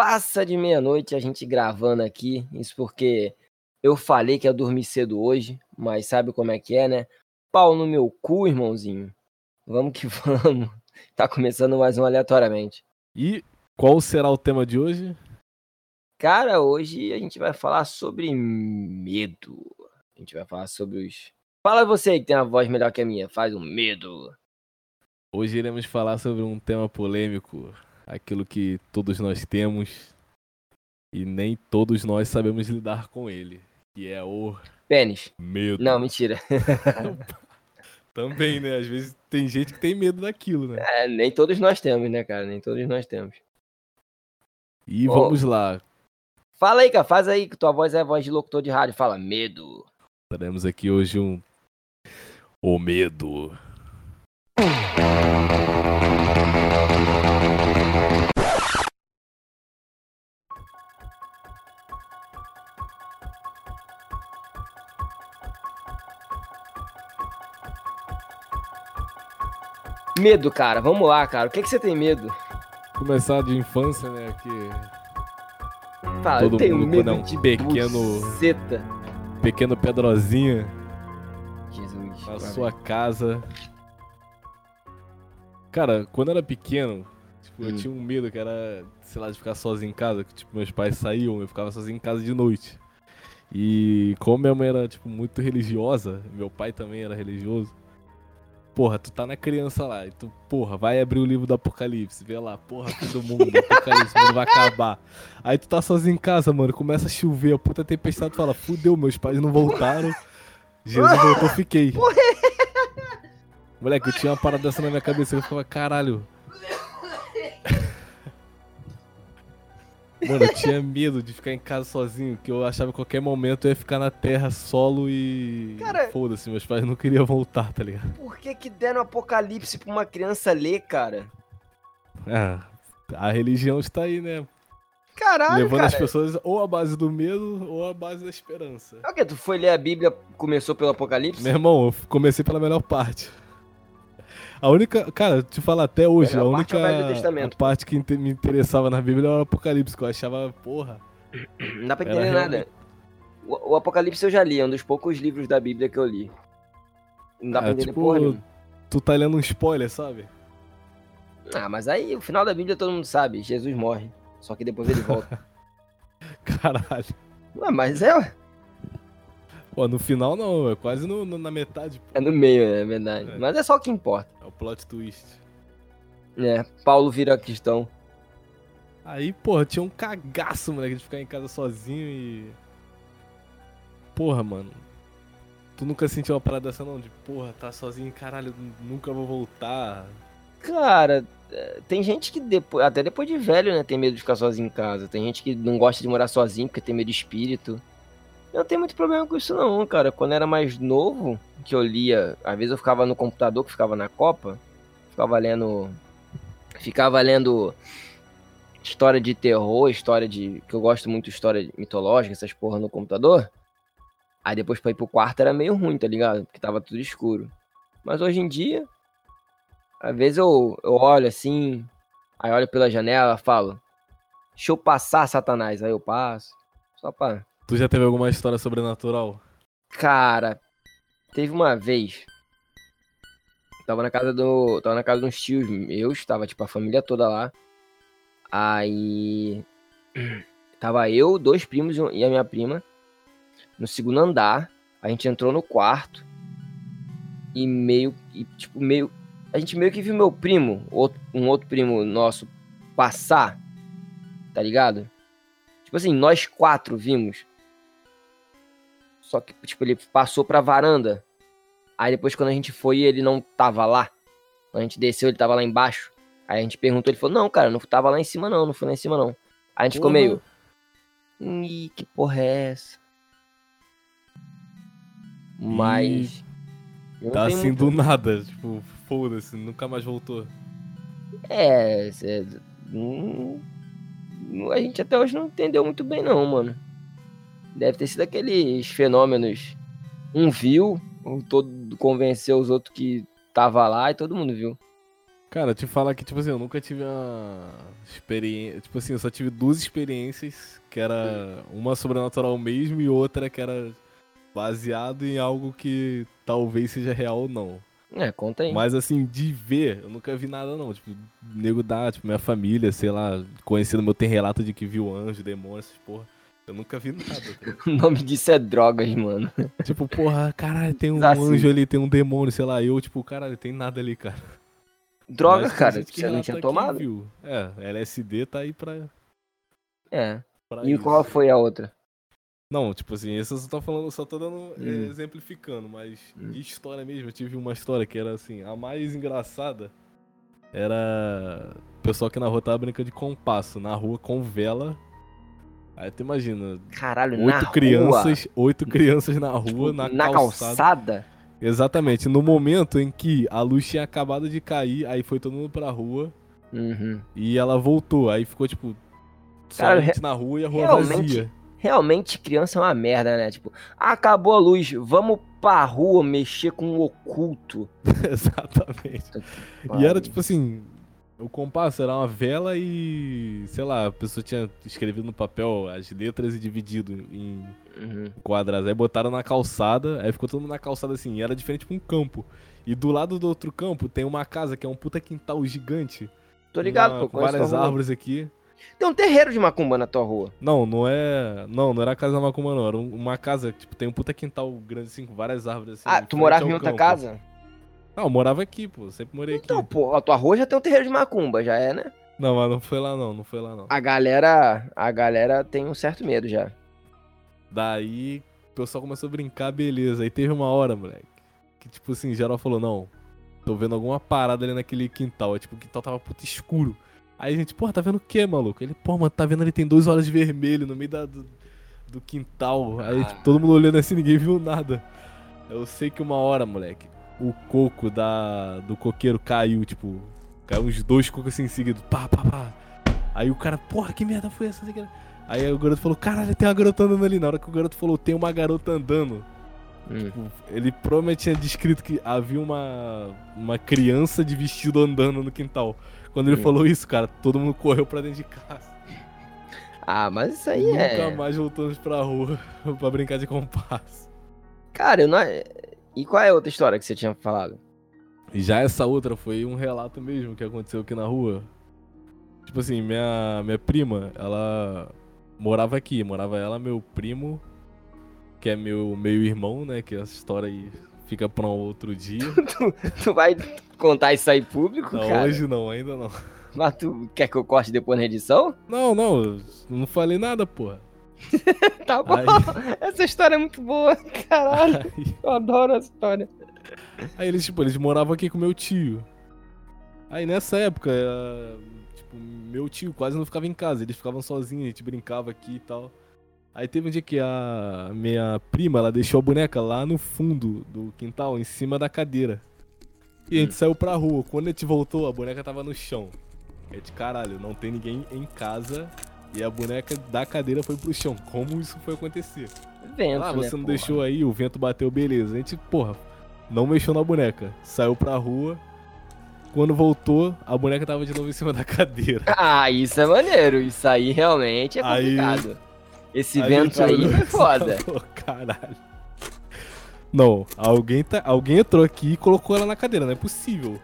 passa de meia-noite a gente gravando aqui. Isso porque eu falei que ia dormir cedo hoje, mas sabe como é que é, né? Pau no meu cu, irmãozinho. Vamos que vamos. Tá começando mais um aleatoriamente. E qual será o tema de hoje? Cara, hoje a gente vai falar sobre medo. A gente vai falar sobre os. Fala você que tem a voz melhor que a minha, faz um medo. Hoje iremos falar sobre um tema polêmico, aquilo que todos nós temos e nem todos nós sabemos lidar com ele, que é o Pênis. medo. Não, mentira. Também, né? Às vezes tem gente que tem medo daquilo, né? É, nem todos nós temos, né, cara? Nem todos nós temos. E Ó. vamos lá. Fala aí, cara, faz aí que tua voz é a voz de locutor de rádio. Fala, medo. Teremos aqui hoje um o medo. Medo, cara. Vamos lá, cara. O que, que você tem medo? Começar de infância, né? Que Todo eu tenho mundo, medo é um de pequeno- buceta. pequeno Pedrozinha Jesus. na sua casa. Cara, quando eu era pequeno, tipo, eu Hum. tinha um medo que era, sei lá, de ficar sozinho em casa, que tipo, meus pais saíam, eu ficava sozinho em casa de noite. E como minha mãe era, tipo, muito religiosa, meu pai também era religioso. Porra, tu tá na criança lá, e tu, porra, vai abrir o livro do Apocalipse, vê lá, porra, fim do mundo, Apocalipse, o mundo vai acabar. Aí tu tá sozinho em casa, mano, começa a chover, a puta tempestade, tu fala, fudeu, meus pais não voltaram, Jesus voltou, fiquei. Moleque, eu tinha uma parada dessa na minha cabeça, eu ficava, caralho. Mano, eu tinha medo de ficar em casa sozinho, que eu achava que qualquer momento eu ia ficar na terra solo e. Cara- Foda-se, meus pais não queriam voltar, tá ligado? Por que que deram apocalipse pra uma criança ler, cara? Ah, a religião está aí, né? Caralho, Levando cara. as pessoas ou à base do medo ou à base da esperança. É o que? Tu foi ler a Bíblia, começou pelo apocalipse? Meu irmão, eu comecei pela melhor parte. A única, cara, te falar até hoje, a parte única a parte que me interessava na Bíblia era o Apocalipse, que eu achava, porra. Não dá pra Era entender nada. realmente- O, o Apocalipse eu já li, é um dos poucos livros da Bíblia que eu li. Não dá pra É, entender tipo, porra nenhuma. Tu tá lendo um spoiler, sabe? Ah, mas aí o final da Bíblia todo mundo sabe, Jesus morre. Só que depois ele volta. Caralho. ah, mas é, ué. Pô, no final não, é quase no- no- na metade. pô. é no meio, é verdade. É. Mas é só o que importa. O plot twist. É, Paulo vira cristão. Aí, porra, tinha um cagaço, moleque, de ficar em casa sozinho e. Porra, mano. Tu nunca sentiu uma parada dessa não? De porra, tá sozinho, caralho, nunca vou voltar. Cara, é, tem gente que depois, até depois de velho, né, tem medo de ficar sozinho em casa. Tem gente que não gosta de morar sozinho porque tem medo de espírito. Eu não tenho muito problema com isso não, cara. Quando eu era mais novo, que eu lia, às vezes eu ficava no computador que ficava na Copa, ficava lendo ficava lendo história de terror, história de que eu gosto muito de história mitológica, essas porra no computador. Aí depois pra ir pro quarto era meio ruim, tá ligado? Porque tava tudo escuro. Mas hoje em dia, às vezes eu, eu olho assim, aí olho pela janela falo, deixa eu passar, Satanás. Aí eu passo. Só pra. Tu já teve alguma história sobrenatural? Cara, teve uma vez. Tava na casa do. Tava na casa de uns tios meus, tava tipo a família toda lá. Aí. Tava eu, dois primos e a minha prima. No segundo andar. A gente entrou no quarto. E meio. E, tipo, meio. A gente meio que viu meu primo, outro- um outro primo nosso, passar. Tá ligado? Tipo assim, nós quatro vimos. Só que, tipo, ele passou pra varanda. Aí depois, quando a gente foi, ele não tava lá. Quando a gente desceu, ele tava lá embaixo. Aí a gente perguntou, ele falou, não, cara, não tava lá em cima não, não foi lá em cima não. Aí a gente ficou meio... Ih, que porra é essa? Mas... Tá assim muito- do nada, tipo, foda-se, nunca mais voltou. É, cê- hum, a gente até hoje não entendeu muito bem não, mano. Deve ter sido aqueles fenômenos. Um viu, o todo convenceu os outros que tava lá e todo mundo viu. Cara, te falar que, tipo assim, eu nunca tive uma experiência. Tipo assim, eu só tive duas experiências, que era uma sobrenatural mesmo e outra que era baseado em algo que talvez seja real ou não. É, conta aí. Mas assim, de ver, eu nunca vi nada não. Tipo, nego da, tipo, minha família, sei lá, conhecido meu tem relato de que viu anjo, demônio, essas porra. Eu nunca vi nada. Tá? o nome disso é drogas, mano. Tipo, porra, caralho, tem um Assim. anjo ali, tem um demônio, sei lá. Eu, tipo, caralho, tem nada ali, cara. Droga, Mas cara, que você não tinha tomado? viu. É, LSD tá aí pra. É. pra E isso. qual foi a outra? Não, tipo assim, esse eu só tô falando, só tô dando, eh, Hum. exemplificando, mas Hum. história mesmo, eu tive uma história que era assim, a mais engraçada era o pessoal que na rua tava brincando de compasso, na rua com vela. Aí tu imagina, Caralho, oito rua? crianças, oito crianças na Tipo, rua, na, na calçada. calçada? Exatamente, no momento em que a luz tinha acabado de cair, aí foi todo mundo pra rua Uhum. e ela voltou, aí ficou tipo Cara, a gente na rua e a rua realmente- vazia. Realmente, criança é uma merda, né? Tipo, acabou a luz, vamos pra rua mexer com o oculto. Exatamente. E era tipo assim, o compasso era uma vela e, sei lá, a pessoa tinha escrevido no papel as letras e dividido em Uhum. quadras. Aí botaram na calçada, aí ficou todo mundo na calçada assim, e era diferente tipo um campo. E do lado do outro campo tem uma casa que é um puta quintal gigante. Tô ligado, uma- pô. com várias tua rua. árvores aqui. Tem um terreiro de macumba na tua rua. Não, não é. Não, não era a casa da Macumba, não. Era um- uma casa, tipo, tem um puta quintal grande assim, com várias árvores assim. ah, tu morava em outra campo. casa? Não, eu morava aqui, pô. Sempre morei aqui. Então, pô, a tua rua já tem um terreiro de macumba, já é, né? Não, mas não foi lá não, não foi lá não. A galera, a galera tem um certo medo já. Daí o pessoal começou a brincar, beleza. Aí teve uma hora, moleque, que tipo assim, geral falou, não, tô vendo alguma parada ali naquele quintal. Aí, tipo, o quintal tava puto escuro. Aí a gente, porra, tá vendo o que, maluco? Ele, pô, mano, tá vendo ali, tem dois olhos vermelhos no meio da, do, do quintal. Aí, Ah. tipo, todo mundo olhando assim, ninguém viu nada. Eu sei que uma hora, moleque, o coco da, do coqueiro caiu, tipo, caiu uns dois cocos assim em seguida, pá, pá, pá. Aí o cara, porra, que merda foi essa? Aí o garoto falou, caralho, tem uma garota andando ali. Na hora que o garoto falou, tem uma garota andando. Hum. Tipo, Ele provavelmente tinha descrito que havia uma, uma criança de vestido andando no quintal. Quando ele Hum. falou isso, cara, todo mundo correu pra dentro de casa. Ah, mas isso aí Nunca é. mais voltamos pra rua pra brincar de compasso. Cara, eu não. E qual é a outra história que você tinha falado? Já essa outra foi um relato mesmo que aconteceu aqui na rua. Tipo assim, minha, minha prima, ela morava aqui. Morava ela, meu primo, que é meu meio-irmão, né? Que essa história aí fica pra um outro dia. Tu vai contar isso aí público, Não, cara? hoje não, ainda não. Mas tu quer que eu corte depois na edição? Não, não, não falei nada, porra. Tá bom. Aí, Essa história é muito boa, caralho. aí, Eu adoro essa história. aí eles, tipo, eles moravam aqui com meu tio. Aí nessa época, eh, tipo, meu tio quase não ficava em casa, eles ficavam sozinhos, a gente brincava aqui e tal. Aí teve um dia que a minha prima, ela deixou a boneca lá no fundo do quintal, em cima da cadeira. E a gente saiu pra rua. Quando a gente voltou, a boneca tava no chão. A gente, caralho, não tem ninguém em casa. E a boneca da cadeira foi pro chão. Como isso foi acontecer? Vento, Ah, né, você não porra? deixou aí, o vento bateu, beleza. A gente, porra, não mexeu na boneca. Saiu pra rua. Quando voltou, a boneca tava de novo em cima da cadeira. Ah, isso é maneiro. Isso aí realmente é Aí- complicado. Esse A vento gente aí foi e foda. falou, Caralho. Não, alguém, tá, alguém entrou aqui e colocou ela na cadeira, não é possível.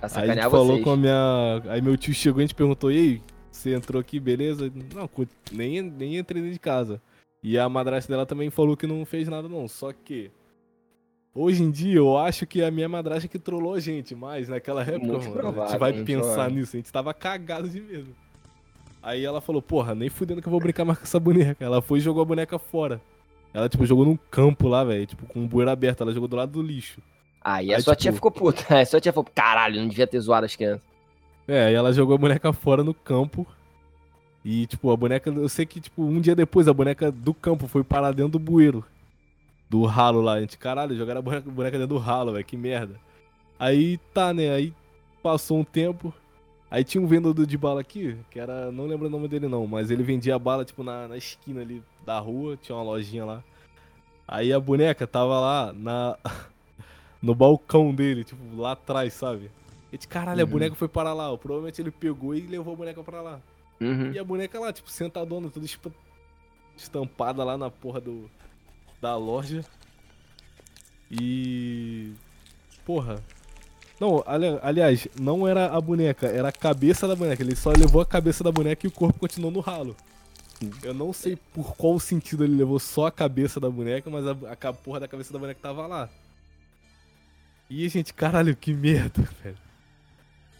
Pra Aí a gente falou vocês. com a minha. Aí meu tio chegou e a gente perguntou, e aí, você entrou aqui, beleza? Não, nem, nem entrei dentro de casa. E a madrasta dela também falou que não fez nada, não. Só que. Hoje em dia eu acho que a minha madrasta que trollou a gente, mas naquela época, mano, a provável, gente vai pensar nisso, a gente tava cagado de medo. Aí ela falou, porra, nem fudendo que eu vou brincar mais com essa boneca. Ela foi e jogou a boneca fora. Ela, tipo, jogou num campo lá, velho, tipo, com um bueiro aberto. Ela jogou do lado do lixo. Aí a Aí, sua tipo- tia ficou puta. A sua tia falou, caralho, não devia ter zoado as crianças. É, e ela jogou a boneca fora no campo. E, tipo, a boneca. Eu sei que, tipo, um dia depois a boneca do campo foi parar dentro do bueiro. Do ralo lá. A gente, caralho, jogaram a boneca, boneca dentro do ralo, velho, que merda. Aí tá, né? Aí passou um tempo. Aí tinha um vendedor de bala aqui, que era. Não lembro o nome dele não, mas ele vendia bala, tipo, na, na esquina ali da rua, tinha uma lojinha lá. Aí a boneca tava lá na. no balcão dele, tipo, lá atrás, sabe? E de caralho, a Uhum. boneca foi para lá. ó. Provavelmente ele pegou e levou a boneca pra lá. Uhum. E a boneca lá, tipo, sentadona, toda estampada lá na porra do. da loja. E. Porra. Não, ali- aliás, não era a boneca, era a cabeça da boneca. Ele só levou a cabeça da boneca e o corpo continuou no ralo. Eu não sei por qual sentido ele levou só a cabeça da boneca, mas a, a porra da cabeça da boneca tava lá. E, gente, caralho, que merda, velho.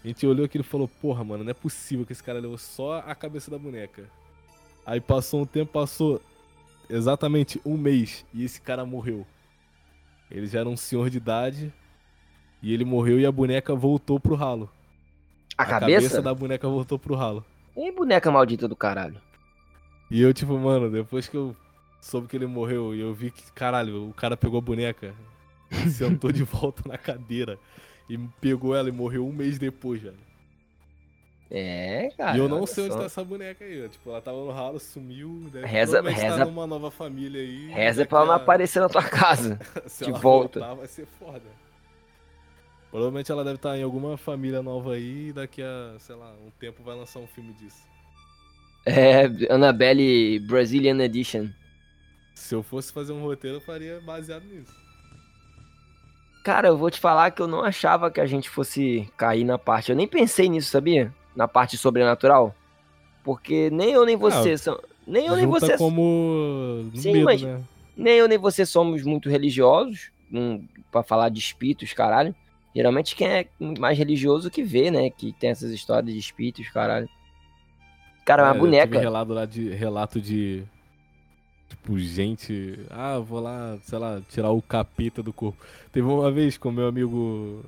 A gente olhou aquilo e falou, porra, mano, não é possível que esse cara levou só a cabeça da boneca. Aí passou um tempo, passou exatamente um mês e esse cara morreu. Ele já era um senhor de idade e ele morreu e a boneca voltou pro ralo. A, cabeça? da boneca voltou pro ralo. E boneca maldita do caralho. E eu, tipo, mano, depois que eu soube que ele morreu e eu vi que, caralho, o cara pegou a boneca, sentou de volta na cadeira e pegou ela e morreu um mês depois, velho. É, cara. e eu não sei onde só. tá essa boneca aí. ó. Tipo, ela tava no ralo, sumiu. Deve, Reza- provavelmente reza- tá numa nova família aí. Reza daqui pra ela não aparecer na tua casa. Se de ela volta. voltar, vai ser foda. Provavelmente ela deve estar em alguma família nova aí e daqui a, sei lá, um tempo vai lançar um filme disso. É, Annabelle Brazilian Edition. Se eu fosse fazer um roteiro, eu faria baseado nisso. Cara, eu vou te falar que eu não achava que a gente fosse cair na parte. Eu nem pensei nisso, sabia? Na parte sobrenatural. Porque nem eu nem você são. Nem eu nem você. como Sim, medo, mas- né? Nem eu nem você somos muito religiosos. Hum, pra falar de espíritos, caralho. Geralmente quem é mais religioso que vê, né? Que tem essas histórias de espíritos, caralho. Cara, É, uma eu boneca. tive relato lá de relato de tipo gente, ah, vou lá, sei lá, tirar o capeta do corpo. Teve uma vez com meu amigo,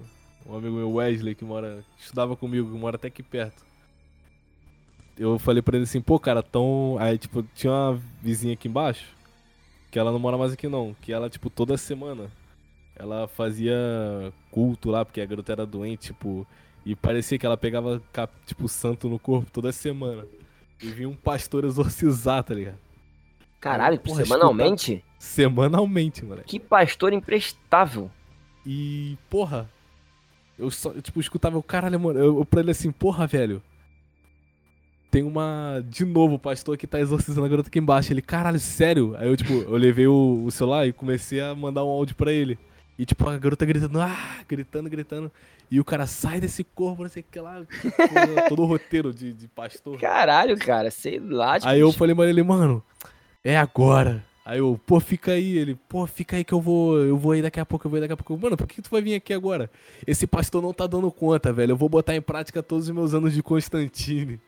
um amigo meu Wesley que mora, estudava comigo, mora até aqui perto. Eu falei pra ele assim, pô, cara, tão, aí tipo, tinha uma vizinha aqui embaixo, que ela não mora mais aqui não, que ela tipo toda semana ela fazia culto lá, porque a garota era doente, tipo, e parecia que ela pegava tipo santo no corpo toda semana. E vinha um pastor exorcizar, tá ligado? Caralho, Porra, semanalmente? Semanalmente, moleque. Que pastor imprestável. E, porra, eu só, eu, tipo, escutava o caralho, mano. Eu, eu pra ele assim, porra, velho. Tem uma. De novo, o pastor que tá exorcizando a garota aqui embaixo. Ele, caralho, sério? Aí eu, tipo, eu levei o, o celular e comecei a mandar um áudio pra ele. E, tipo, a garota gritando, ah, gritando, gritando. E o cara sai desse corpo, não sei o que lá. Todo, todo o roteiro de, de pastor. Caralho, cara, sei lá. Tipo, Aí eu falei pra ele, mano, é agora. Aí eu, pô, fica aí. Ele, pô, fica aí que eu vou, eu vou aí daqui a pouco, eu vou aí daqui a pouco. Mano, por que tu vai vir aqui agora? Esse pastor não tá dando conta, velho. Eu vou botar em prática todos os meus anos de Constantine.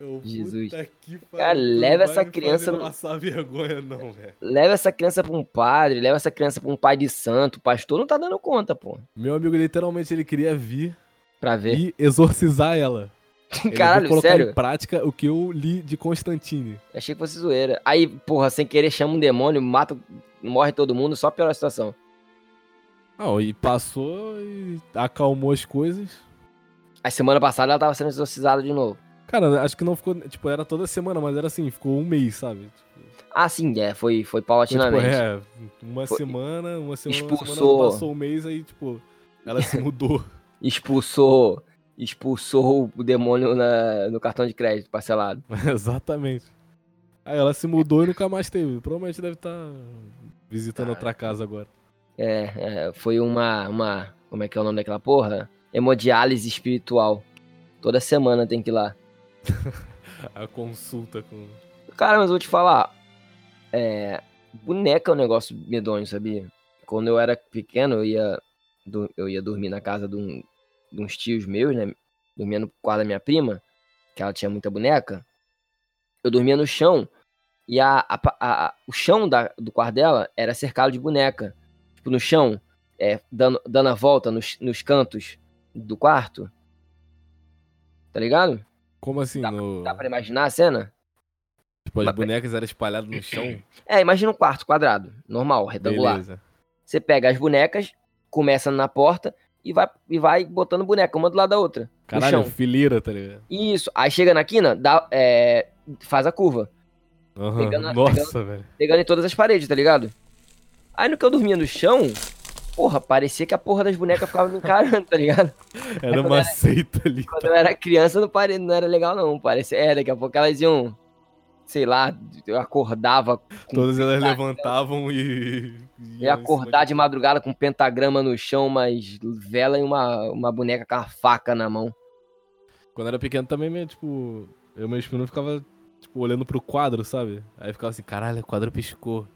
Eu, Jesus. que Cara, leva não essa criança no- passar vergonha, não, velho. Leva essa criança pra um padre, leva essa criança pra um pai de santo. O pastor não tá dando conta, pô. Meu amigo, literalmente, ele queria vir Pra ver. e exorcizar ela. Caralho, vai colocar sério? em prática o que eu li de Constantine. Achei que fosse zoeira. Aí, porra, sem querer chama um demônio, mata, morre todo mundo, só piora a situação. Não, e passou e acalmou as coisas. Aí semana passada ela tava sendo exorcizada de novo. Cara, acho que não ficou. Tipo, era toda semana, mas era assim, ficou um mês, sabe? Ah, sim, é, foi, foi foi, tipo, paulatinamente. é, uma Foi- semana, uma semana, uma Expulsou. semana, passou um mês, aí, tipo, ela se mudou. Expulsou. Expulsou o demônio na- no cartão de crédito parcelado. Exatamente. Aí ela se mudou e nunca mais teve. Provavelmente deve estar visitando Ah. outra casa agora. É, é, foi uma, uma. Como é que é o nome daquela porra? Hemodiálise espiritual. Toda semana tem que ir lá. A consulta com. Cara, mas eu vou te falar. É, boneca é um negócio medonho, sabia? Quando eu era pequeno, eu ia, eu ia dormir na casa de, um- de uns tios meus, né? Dormia no quarto da minha prima, que ela tinha muita boneca. Eu dormia no chão e a, a a- o chão da- do quarto dela era cercado de boneca. Tipo, no chão, é, dando, dando a volta nos, nos cantos do quarto. Tá ligado? Como assim? no... Dá pra imaginar a cena? Tipo, as Mas- bonecas eram espalhadas no chão? É, imagina um quarto quadrado, normal, retangular. Beleza. Você pega as bonecas, começa na porta e vai, e vai botando boneca uma do lado da outra. Caralho, fileira, tá ligado? Isso. Aí chega na quina, dá, é, faz a curva. Aham. Pegando Nossa, velho. Pegando em todas as paredes, tá ligado? Aí no que eu dormia no chão, porra, parecia que a porra das bonecas ficava me encarando, tá ligado? Era uma era- seita ali. Quando eu era criança não, pare... não era legal, não. Parecia... É, daqui a pouco elas iam, sei lá, eu acordava. Todas elas levantavam e. ia acordar de madrugada com um pentagrama no chão, mas vela e uma, uma boneca com a faca na mão. Quando era pequeno também, meio, tipo, eu e meu espino ficava, tipo, olhando pro quadro, sabe? Aí ficava assim, caralho, o quadro piscou.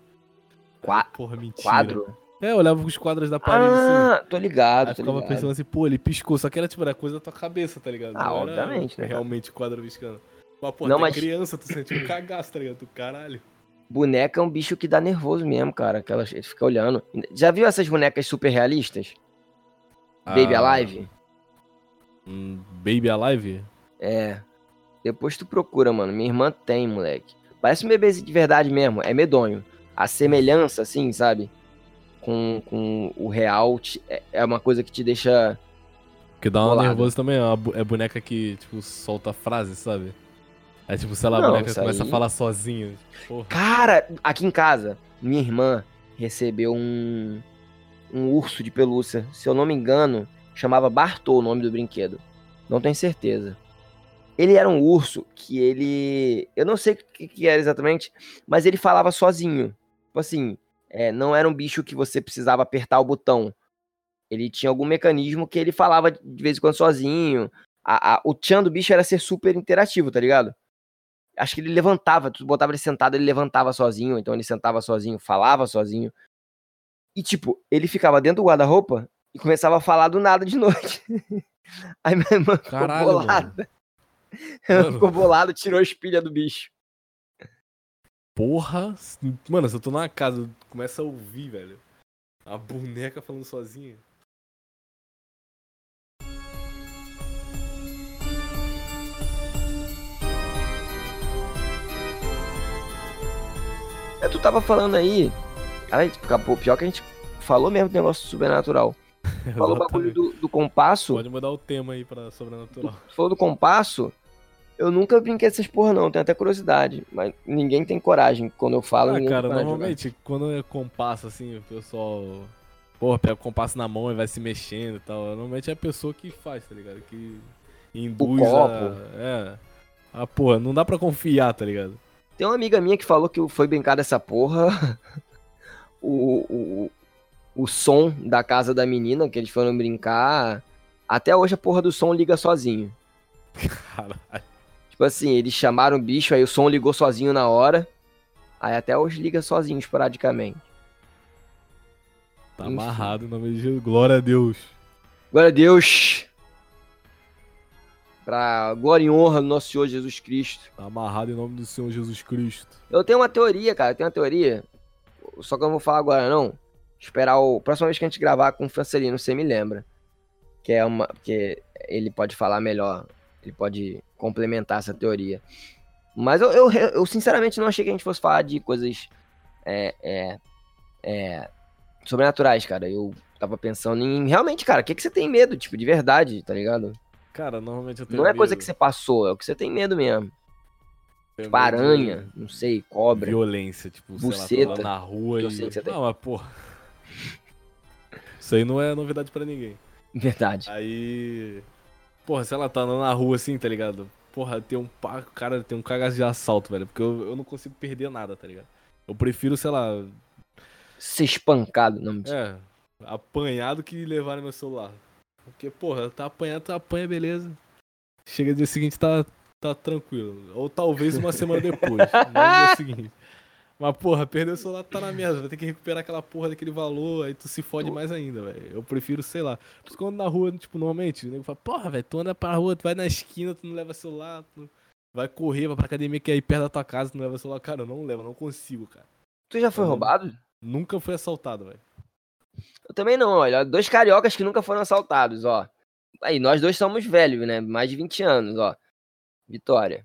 Qua... Porra, mentira. Quadro? É, eu olhava os quadros da parede assim. Ah, tô ligado, Aí tô ficava ligado. pensando assim, pô, ele piscou, só que era tipo, era coisa da tua cabeça, tá ligado? Ah, Não obviamente, né? Realmente o quadro piscando. Mas, pô, Não, mas- criança, tu sentiu um cagaço, tá ligado? Tu, caralho. Boneca é um bicho que dá nervoso mesmo, cara. Que ela fica olhando. Já viu essas bonecas super realistas? Baby Ah, Alive? hum, Baby Alive? É. Depois tu procura, mano. Minha irmã tem, moleque. Parece um bebezinho de verdade mesmo. É medonho. A semelhança, assim, sabe? Com, com o real te- é- é uma coisa que te deixa. Que dá uma nervoso também, é, é boneca que, tipo, solta frase, sabe? É tipo, sei lá, a Não, boneca isso começa aí- a falar sozinha. Porra. Cara, aqui em casa, minha irmã recebeu um. Um urso de pelúcia. Se eu não me engano, chamava Bartô o nome do brinquedo. Não tenho certeza. Ele era um urso que ele. Eu não sei o que, que era exatamente, mas ele falava sozinho. Tipo assim, é, não era um bicho que você precisava apertar o botão. Ele tinha algum mecanismo que ele falava de vez em quando sozinho. A- a- o tchan do bicho era ser super interativo, tá ligado? Acho que ele levantava, tu botava ele sentado, ele levantava sozinho, então ele sentava sozinho, falava sozinho. E tipo, ele ficava dentro do guarda-roupa e começava a falar do nada de noite. Aí minha irmã ficou Caralho, bolada. Ela Mano. ficou bolada, tirou a espilha do bicho. Porra. Mano, se eu tô numa casa, começa a ouvir, velho. A boneca falando sozinha. É, tu tava falando aí. Cara, pô, pior que a gente falou mesmo do negócio sobrenatural. Falou o bagulho do, do compasso. Pode mudar o tema aí pra sobrenatural. Tu falou do compasso. Eu nunca brinquei dessas porra, não. Tenho até curiosidade. Mas ninguém tem coragem. Quando eu falo, Ah, cara, de jogar. normalmente quando é compasso assim, o pessoal. Porra, pega o compasso na mão e vai se mexendo e tal. Normalmente é a pessoa que faz, tá ligado? Que induz copo. a. É. Ah, porra, não dá pra confiar, tá ligado? Tem uma amiga minha que falou que foi brincar dessa porra. o, o, o som da casa da menina que eles foram brincar. Até hoje a porra do som liga sozinho. Caralho. Tipo assim, eles chamaram o bicho, aí o som ligou sozinho na hora. Aí até hoje liga sozinho, esporadicamente. Tá Enfim. amarrado em nome de Jesus. Glória a Deus. Glória a Deus! Pra glória e honra do nosso Senhor Jesus Cristo. Tá amarrado em nome do Senhor Jesus Cristo. Eu tenho uma teoria, cara, eu tenho uma teoria. Só que eu não vou falar agora, não. Esperar o. Próxima vez que a gente gravar com o Francelino, você me lembra. Que é uma. Que ele pode falar melhor. Ele pode complementar essa teoria. Mas eu, eu, eu sinceramente não achei que a gente fosse falar de coisas. É. É. é sobrenaturais, cara. Eu tava pensando em. Realmente, cara, o que, que você tem medo, tipo, de verdade, tá ligado? Cara, normalmente eu tenho Não é coisa medo- que você passou, é o que você tem medo mesmo. Tipo, medo de aranha, não sei, cobra. Violência, tipo, Buceta. lá na rua Eu e... sei que você tem. Não, mas porra. Isso aí não é novidade pra ninguém. Verdade. Aí. Porra, sei lá, tá andando na rua assim, tá ligado? Porra, tem um pá, cara, tem um cagaço de assalto, velho. Porque eu, eu não consigo perder nada, tá ligado? Eu prefiro, sei lá, Ser espancado, não mentira. é, apanhar do que levar no meu celular. Porque, porra, tá apanhado, tá apanha, beleza. Chega dia seguinte, tá, tá tranquilo. Ou talvez uma semana depois, no dia seguinte. Mas, porra, perder o celular tá na merda. Vai ter que recuperar aquela porra daquele valor, aí tu se fode mais ainda, velho. Eu prefiro, sei lá. Por isso que eu ando na rua, tipo, normalmente, o nego fala, porra, velho, tu anda pra rua, tu vai na esquina, tu não leva celular, tu vai correr, vai pra academia que é aí perto da tua casa, tu não leva celular. Cara, eu não levo, eu não consigo, cara. Tu já foi Uhum. roubado? Nunca fui assaltado, velho. Eu também não, olha. Dois cariocas que nunca foram assaltados, ó. Aí, nós dois somos velhos, né? Mais de 20 anos, ó. Vitória.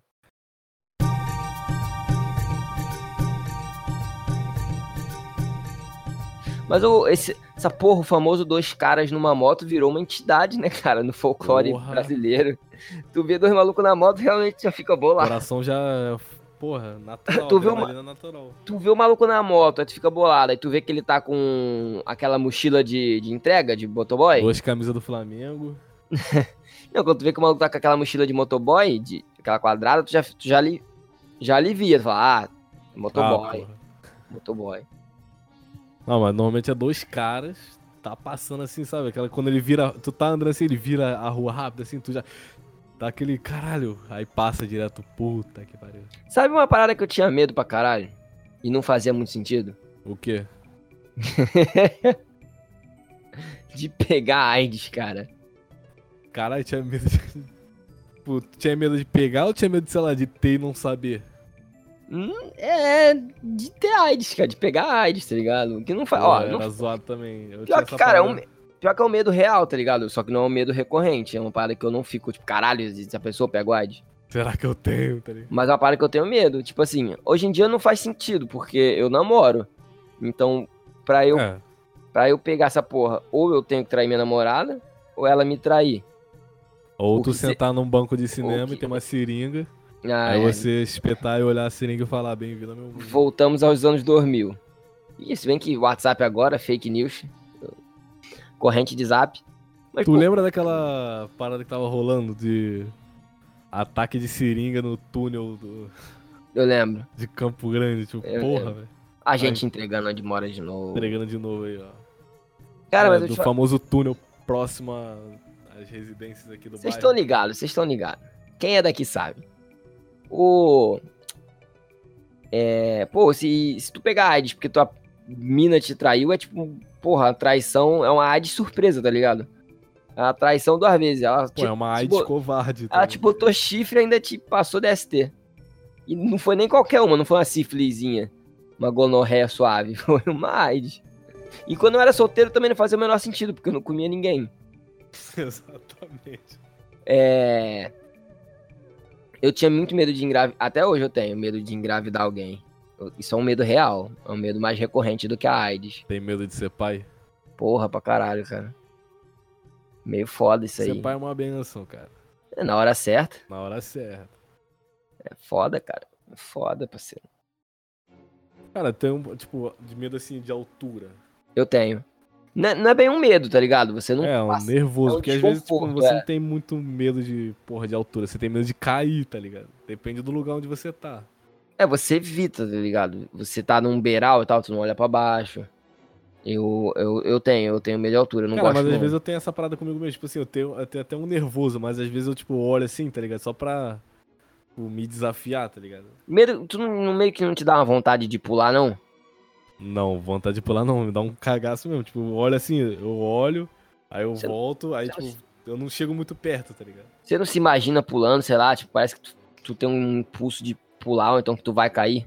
Mas o, esse, essa porra, o famoso dois caras numa moto virou uma entidade, né, cara, no folclore Porra. brasileiro. Tu vê dois malucos na moto, realmente já fica O bolado. coração já. Porra, natural. Tu vê uma- natural. Tu vê o maluco na moto, aí tu fica bolado, aí tu vê que ele tá com aquela mochila de, de entrega, de motoboy. Duas camisas do Flamengo. Não, quando tu vê que o maluco tá com aquela mochila de motoboy, de aquela quadrada, tu já, tu já, ali, já alivia. Tu fala, ah, motoboy, Ah, motoboy. Não, mas normalmente é dois caras, tá passando assim, sabe? Aquela quando ele vira. Tu tá andando assim, ele vira a rua rápido, assim, tu já. Dá aquele caralho. Aí passa direto, puta que pariu. Sabe uma parada que eu tinha medo pra caralho? E não fazia muito sentido? O quê? De pegar AIDS, cara. Caralho, tinha medo de. Pô, tinha medo de pegar ou tinha medo, sei lá, de ter e não saber? Hum, é, de ter AIDS, cara, de pegar AIDS, tá ligado? Que não faz. Ó, não zoado também. Eu Pior que, cara, um, pior que é um medo real, tá ligado? Só que não é um medo recorrente. É uma parada que eu não fico, tipo, caralho, se a pessoa pega o AIDS. Será que eu tenho, tá ligado? Mas é uma parada que eu tenho medo. Tipo assim, hoje em dia não faz sentido, porque eu namoro. Então, pra eu, É, pra eu pegar essa porra, ou eu tenho que trair minha namorada, ou ela me trair. Ou tu sentar num banco de cinema que- e ter uma seringa, Ah, aí é. você espetar e olhar a seringa e falar bem-vindo meu mundo. Voltamos aos anos 2000. Ih, se bem que WhatsApp agora, fake news. Corrente de zap. Mas, Tu pô, lembra daquela parada que tava rolando de ataque de seringa no túnel do- eu lembro. de Campo Grande? Tipo, Eu porra, velho. A gente entregando onde mora de novo. Entregando de novo aí, ó. Cara, É, mas do te famoso túnel próximo às residências aqui do Vocês estão ligados, vocês estão ligados. Quem é daqui sabe. O. É. Pô, se, se tu pegar AIDS porque tua mina te traiu, é tipo. Porra, a traição é uma AIDS surpresa, tá ligado? É uma traição duas vezes. Ela, Pô, te, é uma te AIDS bo- covarde. tá ela te botou chifre e ainda te passou DST. E não foi nem qualquer uma, não foi uma sífilizinha. Uma gonorreia suave. Foi uma AIDS. E quando eu era solteiro também não fazia o menor sentido, porque eu não comia ninguém. Exatamente. É. Eu tinha muito medo de engravidar. Até hoje eu tenho medo de engravidar alguém. Isso é um medo real. É um medo mais recorrente do que a AIDS. Tem medo de ser pai? Porra pra caralho, cara. Meio foda isso Ser aí. pai é uma benção, cara. É na hora certa. Na hora certa. É foda, cara. É foda, parceiro. Cara, tem um, tipo, de medo assim de altura. Eu tenho. Não é, não é bem um medo, tá ligado? Você não é, um passa- nervoso. é um porque às vezes tipo, você é. não tem muito medo de, porra, de altura. Você tem medo de cair, tá ligado? Depende do lugar onde você tá. É, você evita, tá ligado? Você tá num beiral e tal, tu não olha pra baixo. Eu, eu, eu tenho, eu tenho de altura, eu não Cara, gosto mas às não. vezes eu tenho essa parada comigo mesmo. Tipo assim, eu tenho, eu tenho até um nervoso, mas às vezes eu, tipo, olho assim, tá ligado? Só pra tipo, me desafiar, tá ligado? Tu não, não- meio que não te dá uma vontade de pular, não? Não, vontade de pular não, me dá um cagaço mesmo. Tipo, eu olho assim, eu olho, aí eu Você não- volto, aí, você não tipo, eu não chego muito perto, tá ligado? Você não se imagina pulando, sei lá, tipo, parece que tu, tu tem um impulso de pular, ou então que tu vai cair.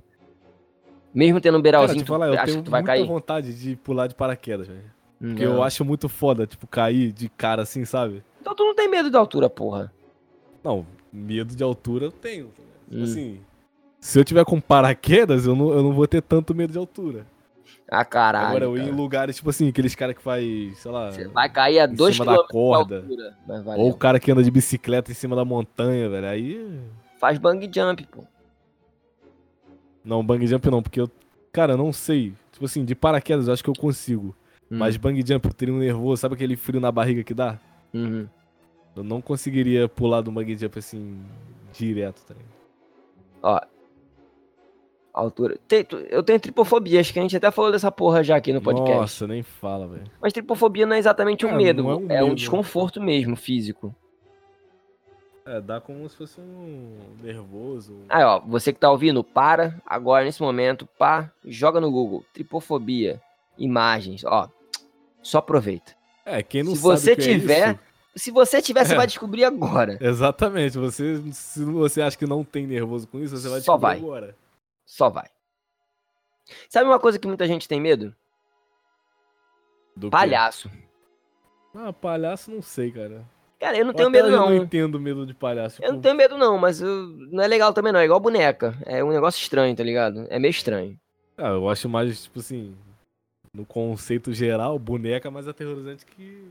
Mesmo tendo um Cara, beiralzinho, tu falar, eu acha tenho que tu vai cair? vontade de pular de paraquedas, velho. Porque eu acho muito foda, tipo, cair de cara assim, sabe? Então tu não tem medo de altura, porra. Não, medo de altura eu tenho. tá? Tipo Hum. assim, se eu tiver com paraquedas, eu não, eu não vou ter tanto medo de altura. Ah, caralho. Agora, eu ir em cara. lugares, tipo assim, aqueles caras que faz, sei lá, Você vai cair a em 2 cima km da corda. altura. Ou o cara que anda de bicicleta em cima da montanha, velho. Aí. Faz bang jump, pô. Não, bang jump não, porque eu. Cara, eu não sei. Tipo assim, de paraquedas eu acho que eu consigo. Hum. Mas bang jump, eu teria um nervoso, sabe aquele frio na barriga que dá? Uhum. Eu não conseguiria pular do bang jump assim, direto, tá ligado? Ó. Altura. Tem- eu tenho tripofobia, acho que a gente até falou dessa porra já aqui no podcast. Nossa, nem fala, velho. Mas tripofobia não é exatamente um É, medo, não é um é um medo. desconforto mesmo, físico. É, dá como se fosse um nervoso. Aí, ó, você que tá ouvindo, para agora nesse momento, pá, joga no Google, tripofobia, imagens, ó. Só aproveita. É, quem não Se sabe você é tiver- isso- Se você tiver, você É. vai descobrir agora. Exatamente, você, se você acha que não tem nervoso com isso, você vai Só descobrir vai. agora. Só vai. Sabe uma coisa que muita gente tem medo? Do quê? Palhaço. Ah, palhaço não sei, cara. Cara, eu não Eu tenho medo não. não entendo medo de palhaço. Eu não tenho medo não, mas eu- não é legal também não, é igual boneca. É um negócio estranho, tá ligado? É meio estranho. Ah, eu acho mais, tipo assim, no conceito geral, boneca é mais aterrorizante que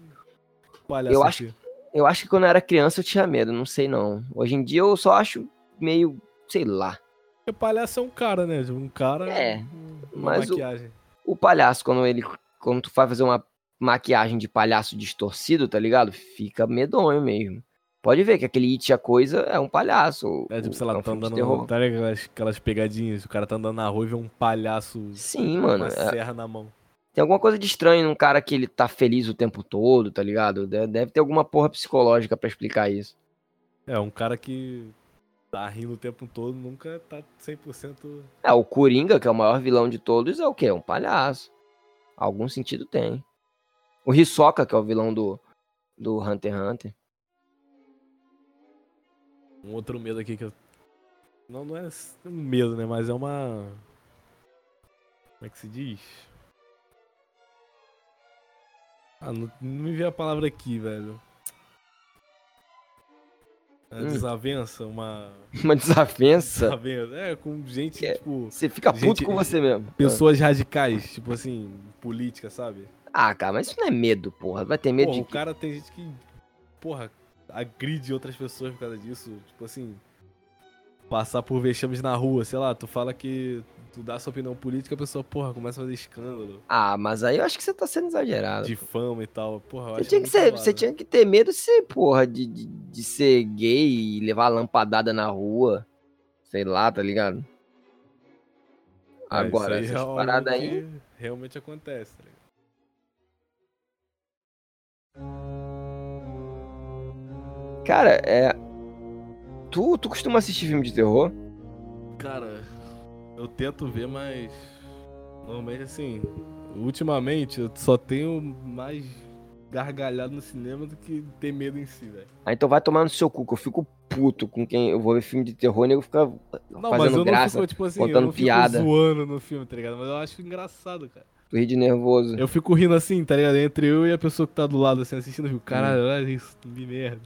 palhaço. Eu acho. Eu acho que quando eu era criança eu tinha medo, não sei não. Hoje em dia eu só acho meio, sei lá. Porque palhaço é um cara, né? Um cara. É, uma mas o- maquiagem. O palhaço, quando ele. Quando tu vai fazer uma maquiagem de palhaço distorcido, tá ligado? Fica medonho mesmo. Pode ver que aquele It a coisa é um palhaço. É tipo, sei lá, um tá andando. terror. Tá ligado aquelas, aquelas pegadinhas? O cara tá andando na rua e vê um palhaço Sim, com mano. uma é- serra na mão. Tem alguma coisa de estranho num cara que ele tá feliz o tempo todo, tá ligado? De- Deve ter alguma porra psicológica pra explicar isso. É, um cara que tá rindo o tempo todo nunca tá 100%. É, o Coringa, que é o maior vilão de todos, é o quê? É um palhaço. Algum sentido tem. O Hisoka, que é o vilão do, do Hunter x Hunter. Um outro medo aqui que eu. Não, não é um medo, né? Mas é uma. Como é que se diz? Ah, não, não me veio a palavra aqui, velho. É Hum. desavença, uma. Uma desavença. Desavença. É, com gente, Que é- tipo. Você fica puto Gente- com você mesmo. Pessoas radicais, tipo assim, política, sabe? Ah, cara, mas isso não é medo, porra. Vai ter medo Porra, de o cara tem gente que, porra, agride outras pessoas por causa disso. Tipo assim, passar por vexames na rua, sei lá, tu fala que tu dá sua opinião política, a pessoa, porra, começa a fazer escândalo, Ah, mas aí eu acho que você tá sendo exagerado. difama e tal. Porra, eu Você acho tinha, que ser, você tinha que ter medo de ser, porra, de, de, de ser gay e levar lampadada na rua. Sei lá, tá ligado? É, Agora, é essas paradas aí. realmente acontece, tá ligado? Cara, é. Tu, tu costuma assistir filme de terror? Cara, eu tento ver, mas normalmente assim, ultimamente eu só tenho mais gargalhado no cinema do que ter medo em si, velho. Ah, então vai tomar no seu cu, que eu fico puto com quem eu vou ver filme de terror e nego fica Não, mas fazendo eu graça, não fico, tipo assim, eu contando não fico piada. zoando no filme, tá ligado? Mas eu acho engraçado, cara. Tu ri de nervoso. Eu fico rindo assim, tá ligado? Entre eu e a pessoa que tá do lado, assim, assistindo, eu fico, caralho, Hum. olha isso, que merda.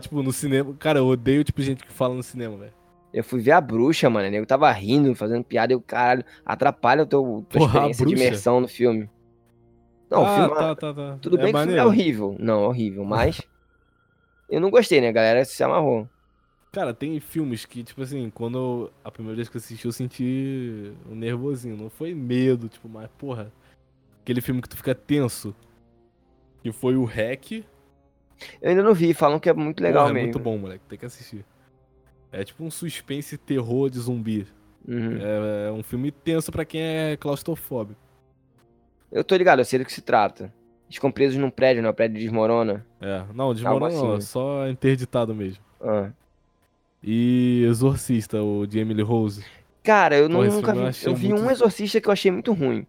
Tipo, no cinema, cara, eu odeio, tipo, gente que fala no cinema, velho. Eu fui ver a bruxa, mano. O nego tava rindo, fazendo piada e o caralho. Atrapalha o teu, tua Porra, a experiência de imersão no filme. Não, o ah, filme. tá, tá, tá. Tudo é bem que o filme é horrível. Não, é horrível, mas. eu não gostei, né? A galera se amarrou. Cara, tem filmes que, tipo assim, quando eu- a primeira vez que eu assisti, eu senti um nervosinho. Não foi medo, tipo, mas, porra. Aquele filme que tu fica tenso. Que foi o Hack. Eu ainda não vi, falam que é muito legal Porra, é mesmo. muito bom, moleque. Tem que assistir. É tipo um suspense terror de zumbi. Uhum. É, é um filme tenso pra quem é claustrofóbico. Eu tô ligado, eu sei do que se trata. Eles ficam presos num prédio, né? O prédio desmorona. É, não, desmorou Algo assim, não, né? é só interditado mesmo. Ah. E Exorcista, o de Emily Rose. Cara, eu esse nunca eu vi. achei Eu vi muito- um exorcista que eu achei muito ruim.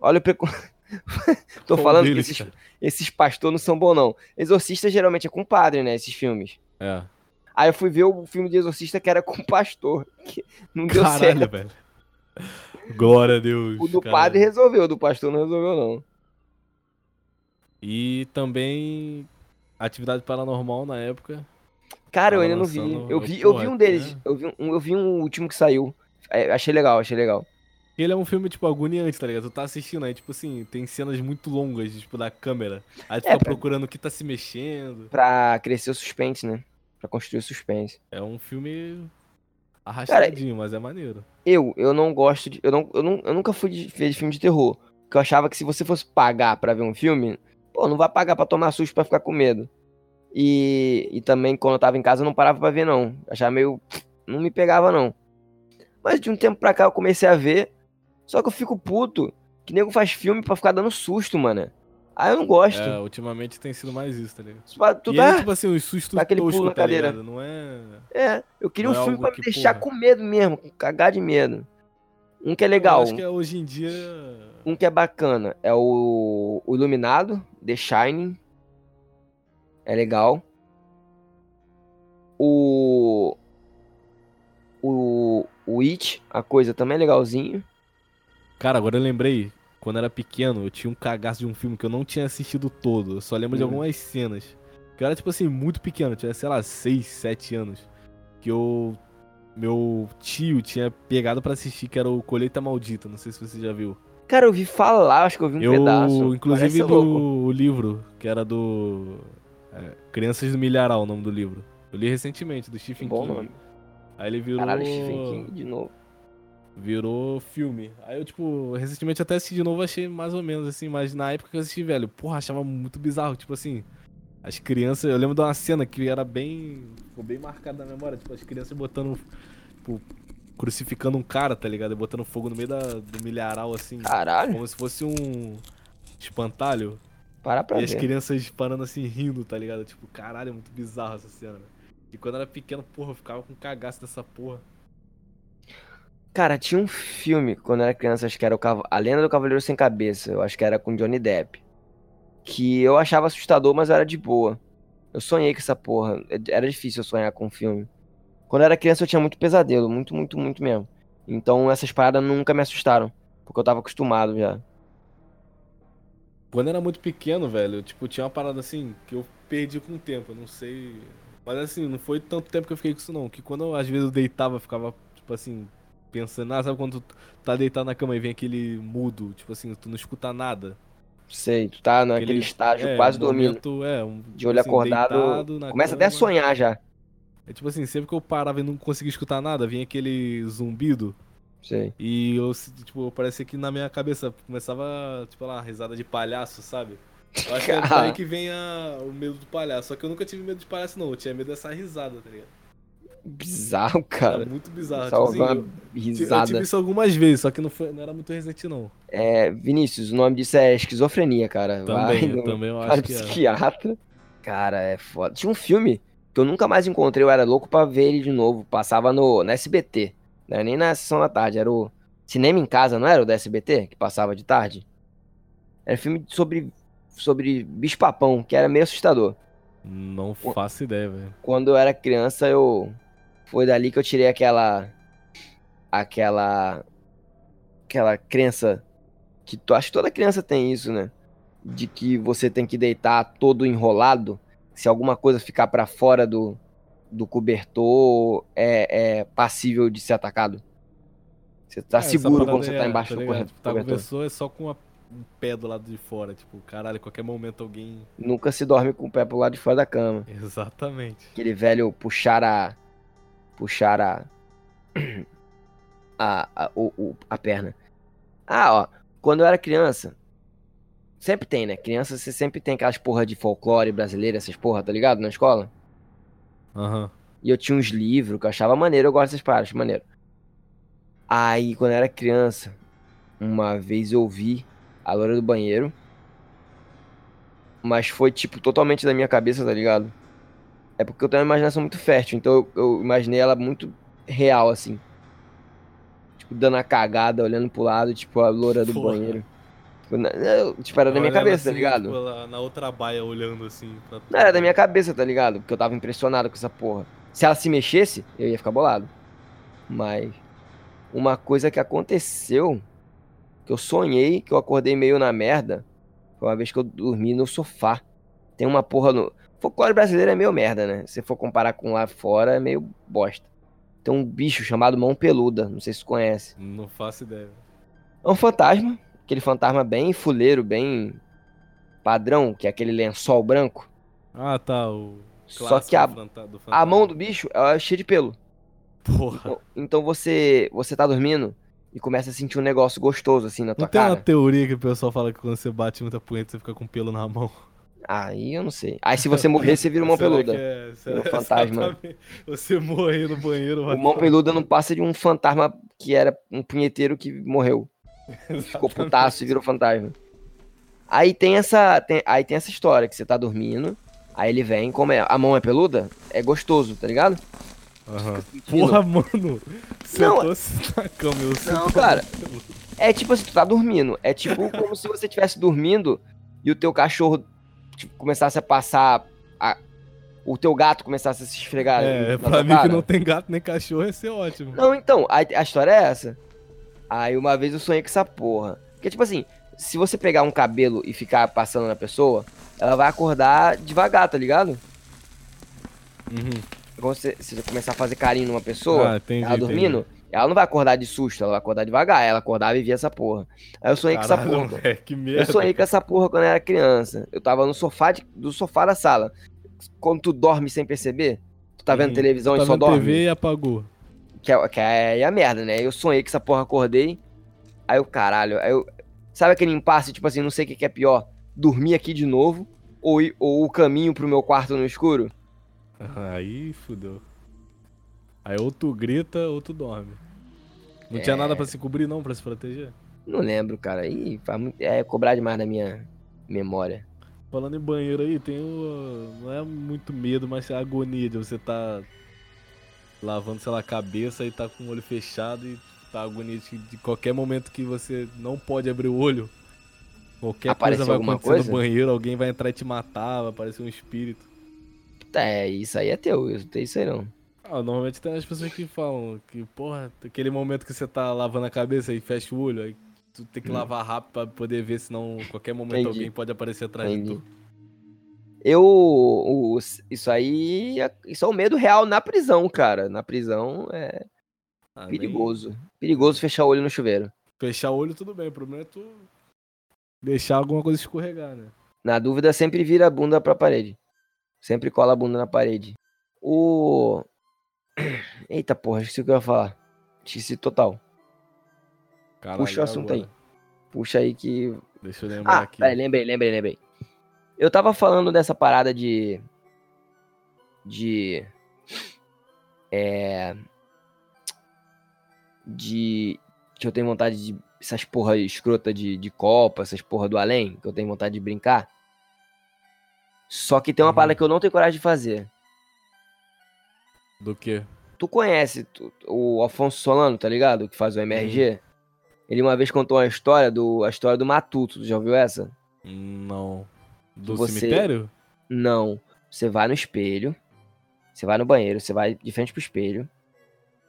Olha o. Tô Qual falando que deles, esses, cara? esses pastores não são bons, não. Exorcista geralmente é com padre, né? Esses filmes. É. Aí eu fui ver o filme de exorcista que era com pastor. que não deu Caralho, certo. velho. Glória a Deus. O do cara. padre resolveu, o do pastor não resolveu, não. E também Atividade Paranormal na época. Cara, eu ainda não vi. Eu vi, eu vi um deles. é. Eu vi um, eu vi um último que saiu. É, achei legal, achei legal. Ele é um filme, tipo, agoniante, tá ligado? Tu tá assistindo aí, tipo assim, tem cenas muito longas, tipo, da câmera. Aí tu É, fica pra- procurando o que tá se mexendo. Pra crescer o suspense, né? Pra construir o suspense. É um filme arrastadinho, mas é maneiro. Eu, eu não gosto de. Eu, não, eu, não, eu nunca fui de ver filme de terror. Porque eu achava que se você fosse pagar pra ver um filme, pô, não vai pagar pra tomar susto pra ficar com medo. E, e também, quando eu tava em casa, eu não parava pra ver, não. Achava meio. Não me pegava, não. Mas de um tempo pra cá eu comecei a ver. Só que eu fico puto que nego faz filme pra ficar dando susto, mano. Aí eu não gosto. É, ultimamente tem sido mais isso, tá ligado? Tu e tá. é, tipo assim, os sustos dá aquele pulo toscos, na tá cadeira. ligado? Não é... É, eu queria um Não é filme pra me deixar porra. com medo mesmo, cagar de medo. Um que é Eu legal, acho que é, hoje em dia... um que é bacana é o, o Iluminado, The Shining. É legal. O. O. O It, a coisa também é legalzinho. Cara, agora eu lembrei, quando era pequeno, eu tinha um cagaço de um filme que eu não tinha assistido todo. Eu só lembro de Hum. algumas cenas. Que eu era, tipo assim, muito pequeno, eu tinha, sei lá, 6, 7 anos. Que eu. Meu tio tinha pegado pra assistir, que era o Colheita Maldita. Não sei se você já viu. Cara, eu vi falar, acho que eu vi um eu, pedaço. inclusive, Parece do louco. livro, que era do. É, Crianças do Milharal, o nome do livro. Eu li recentemente, do Stephen Bom King. nome. Aí ele virou. Caralho, Stephen King de novo. Virou filme. Aí eu, tipo, recentemente até assisti de novo, achei mais ou menos assim, mas na época que eu assisti, velho, porra, achava muito bizarro. Tipo assim, as crianças. Eu lembro de uma cena que era bem. Ficou bem marcada na memória. Tipo, as crianças botando. Tipo, crucificando um cara, tá ligado? E botando fogo no meio da, do milharal, assim. Caralho, Como se fosse um espantalho. Para pra e as ver. crianças parando assim, rindo, tá ligado? Tipo, caralho, é muito bizarro essa cena. E quando eu era pequeno, porra, eu ficava com cagaço dessa porra. Cara, tinha um filme quando eu era criança, acho que era o Cav- A Lenda do Cavaleiro Sem Cabeça. Eu acho que era com Johnny Depp. Que eu achava assustador, mas era de boa. Eu sonhei com essa porra. É- Era difícil eu sonhar com um filme. Quando eu era criança, eu tinha muito pesadelo. Muito, muito, muito mesmo. Então essas paradas nunca me assustaram. Porque eu tava acostumado já. Quando era muito pequeno, velho, tipo, tinha uma parada assim que eu perdi com o tempo, eu não sei. Mas assim, não foi tanto tempo que eu fiquei com isso não. Que quando eu, às vezes eu deitava, eu ficava, tipo assim, pensando, ah, sabe quando tu tá deitado na cama e vem aquele mudo, tipo assim, tu não escuta nada. Sei, tu tá naquele Aquele- estágio é, quase um dormindo. momento, é, um, De tipo olho assim, acordado. Começa até a cama. sonhar já. É tipo assim, sempre que eu parava e não conseguia escutar nada, vinha aquele zumbido. Sei. E eu, tipo, parecia que na minha cabeça começava, tipo lá, risada de palhaço, sabe? Eu acho que é daí que vem a- o medo do palhaço. Só que eu nunca tive medo de palhaço, não. Eu tinha medo dessa risada, tá ligado? Bizarro, Era cara. muito bizarro. Só Tipo assim, uma eu, eu tive risada. isso algumas vezes, só que não, foi, não era muito recente, não. É, Vinícius, o nome disso é esquizofrenia, cara. Vai Também, no- também eu acho que é. psiquiatra. Cara, é foda. Tinha um filme que eu nunca mais encontrei, eu era louco pra ver ele de novo. Passava no, na SBT. Não era nem na sessão da tarde, era o Cinema em Casa, não era o da SBT? Que passava de tarde? Era filme sobre, sobre bicho-papão, que era meio assustador. Não faço ideia, velho. Quando eu era criança, eu. Foi dali que eu tirei aquela. Aquela. Aquela crença. Que tu acho que toda criança tem isso, né? De que você tem que deitar todo enrolado. Se alguma coisa ficar pra fora do, do cobertor, é, é passível de ser atacado. Você tá É, seguro quando você é, tá embaixo do ligado? corre- Tá com cobertor. pessoa é só com a- um pé do lado de fora. Tipo, caralho, qualquer momento alguém. Nunca se dorme com o pé pro lado de fora da cama. Exatamente. aquele velho puxar a. puxar a. a, a, o, o- a perna. Ah, ó, quando eu era criança. Sempre tem, né? Criança, você sempre tem aquelas porra de folclore brasileira, essas porra, tá ligado? Na escola. Aham. E eu tinha uns livros que eu achava maneiro, eu gosto dessas paradas, maneiro. Aí, quando eu era criança, uma vez eu vi a loira do banheiro. Mas foi, tipo, totalmente da minha cabeça, tá ligado? É porque eu tenho uma imaginação muito fértil, então eu, eu imaginei ela muito real, assim. Tipo, dando a cagada, olhando pro lado, tipo, a loira do Porra. banheiro. Tipo, na- eu- era da minha cabeça, tá assim, ligado? tipo, lá na outra baia olhando assim. Pra... Não, era da minha cabeça, tá ligado? Porque eu tava impressionado com essa porra. Se ela se mexesse, eu ia ficar bolado. Mas uma coisa que aconteceu, que eu sonhei, que eu acordei meio na merda, foi uma vez que eu dormi no sofá. Tem uma porra no. Folclore brasileiro é meio merda, né? Se for comparar com lá fora, é meio bosta. Tem um bicho chamado mão peluda, não sei se você conhece. Não faço ideia. É um fantasma, aquele fantasma bem fuleiro, bem padrão, que é aquele lençol branco. Ah, tá. O Só que a, do A fantasma. mão do bicho é cheia de pelo. Porra. Então- Então você você tá dormindo e começa a sentir um negócio gostoso assim na tua Não tem uma cara. teoria que o pessoal fala que quando você bate muita punheta você fica com pelo na mão? Aí eu não sei. Aí se você morrer, você vira mão peluda. é- um fantasma. exatamente. Você morrer no banheiro, vai O mão peluda não passa de um fantasma que era um punheteiro que morreu. Ficou putaço e virou fantasma. Aí tem essa. tem- aí tem essa história que você tá dormindo. Aí ele vem, como é, a mão é peluda, é gostoso, tá ligado? Sentindo. Porra, mano. Não, Sentou assim na cama, eu Não, cara. É tipo assim, tu tá dormindo. É tipo como se você estivesse dormindo e o teu cachorro tipo, começasse a passar. a- o teu gato começasse a se esfregar. É, pra mim que cara. não tem gato nem cachorro ia ser ótimo. Não, então, a, a história é essa. Aí uma vez eu sonhei com essa porra. Porque, tipo assim, se você pegar um cabelo e ficar passando na pessoa, ela vai acordar devagar, tá ligado? Uhum. Quando você, se você começar a fazer carinho numa pessoa, Ah, entendi, ela dormindo, ela não vai acordar de susto, ela vai acordar devagar. Ela acordava e via essa porra. Aí eu sonhei com essa Caralho, porra. velho, que Eu merda. sonhei com essa porra quando eu era criança. Eu tava no sofá de- do sofá da sala. Quando tu dorme sem perceber, tu tá vendo televisão tá e só dorme. TV e apagou. Que é, que é a merda, né? Eu sonhei que essa porra acordei. Aí eu, caralho, aí eu. Sabe aquele impasse, tipo assim, não sei o que, que é pior? Dormir aqui de novo? Ou, ou o caminho pro meu quarto no escuro? Aí fudeu. Aí ou tu grita ou tu dorme. Não tinha É. nada pra se cobrir não, pra se proteger? Não lembro, cara. Muito- é cobrar demais da minha memória. Falando em banheiro aí, tem o... Não é muito medo, mas é a agonia de você tá lavando, sei lá, a cabeça e tá com o olho fechado e tá agonia de, de qualquer momento que você não pode abrir o olho. Qualquer Apareceu coisa vai acontecer coisa? no banheiro, alguém vai entrar e te matar, vai aparecer um espírito. É, isso aí é teu, eu não tenho isso aí não. Ah, normalmente tem as pessoas que falam que, porra, aquele momento que você tá lavando a cabeça e fecha o olho, aí tu tem que Hum. lavar rápido pra poder ver, senão qualquer momento Entendi. alguém pode aparecer atrás de Entendi. tu. Eu. o- isso aí. é- Isso é um medo real na prisão, cara. Na prisão é Ah, perigoso. Perigoso fechar o olho no chuveiro. Fechar o olho tudo bem, o problema é tu deixar alguma coisa escorregar, né? Na dúvida, sempre vira a bunda pra parede. Sempre cola a bunda na parede. O. Eita porra, esqueci o que eu ia falar. Esqueci total. Caralho, Puxa o assunto aí. agora. Puxa aí que. Deixa eu lembrar Ah, aqui. peraí, lembrei, lembrei, lembrei. Eu tava falando dessa parada de. De. É. De. Que eu tenho vontade de. Essas porra escrota de, de Copa, essas porra do além, que eu tenho vontade de brincar. Só que tem uma Uhum. parada que eu não tenho coragem de fazer. Do que? Tu conhece tu- o Afonso Solano, tá ligado? Que faz o MRG? Ele uma vez contou uma história do. A história do Matuto. Tu já ouviu essa? Não. Do Você- cemitério? Não. Você vai no espelho. Você vai no banheiro, você vai de frente pro espelho.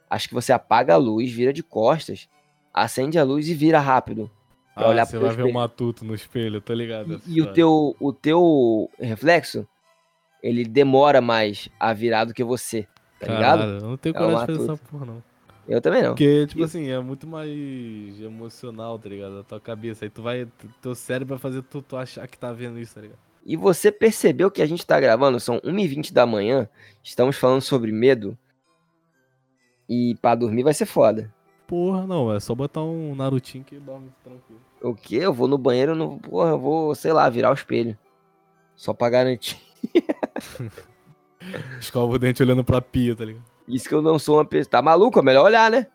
Acho que você apaga a luz, vira de costas, acende a luz e vira rápido. Pra Ah, olhar você vai teu ver o espelho. matuto no espelho, tá ligado? E, e o teu o teu reflexo, ele demora mais a virar do que você, tá ligado? Caralho, eu não tenho É coragem de fazer essa porra, não. Eu também não. Porque, tipo E- assim, é muito mais emocional, tá ligado? A tua cabeça. Aí tu vai. Teu cérebro vai fazer tu, tu achar que tá vendo isso, tá ligado? E você percebeu que a gente tá gravando, são 1h20 da manhã, estamos falando sobre medo. E pra dormir vai ser foda. Porra, não, é só botar um Narutinho que dorme tranquilo. O quê? Eu vou no banheiro, no... porra, eu vou, sei lá, virar o espelho. Só pra garantir. Escova o dente olhando pra pia, tá ligado? Isso que eu não sou uma pessoa. Tá maluco? É melhor olhar, né?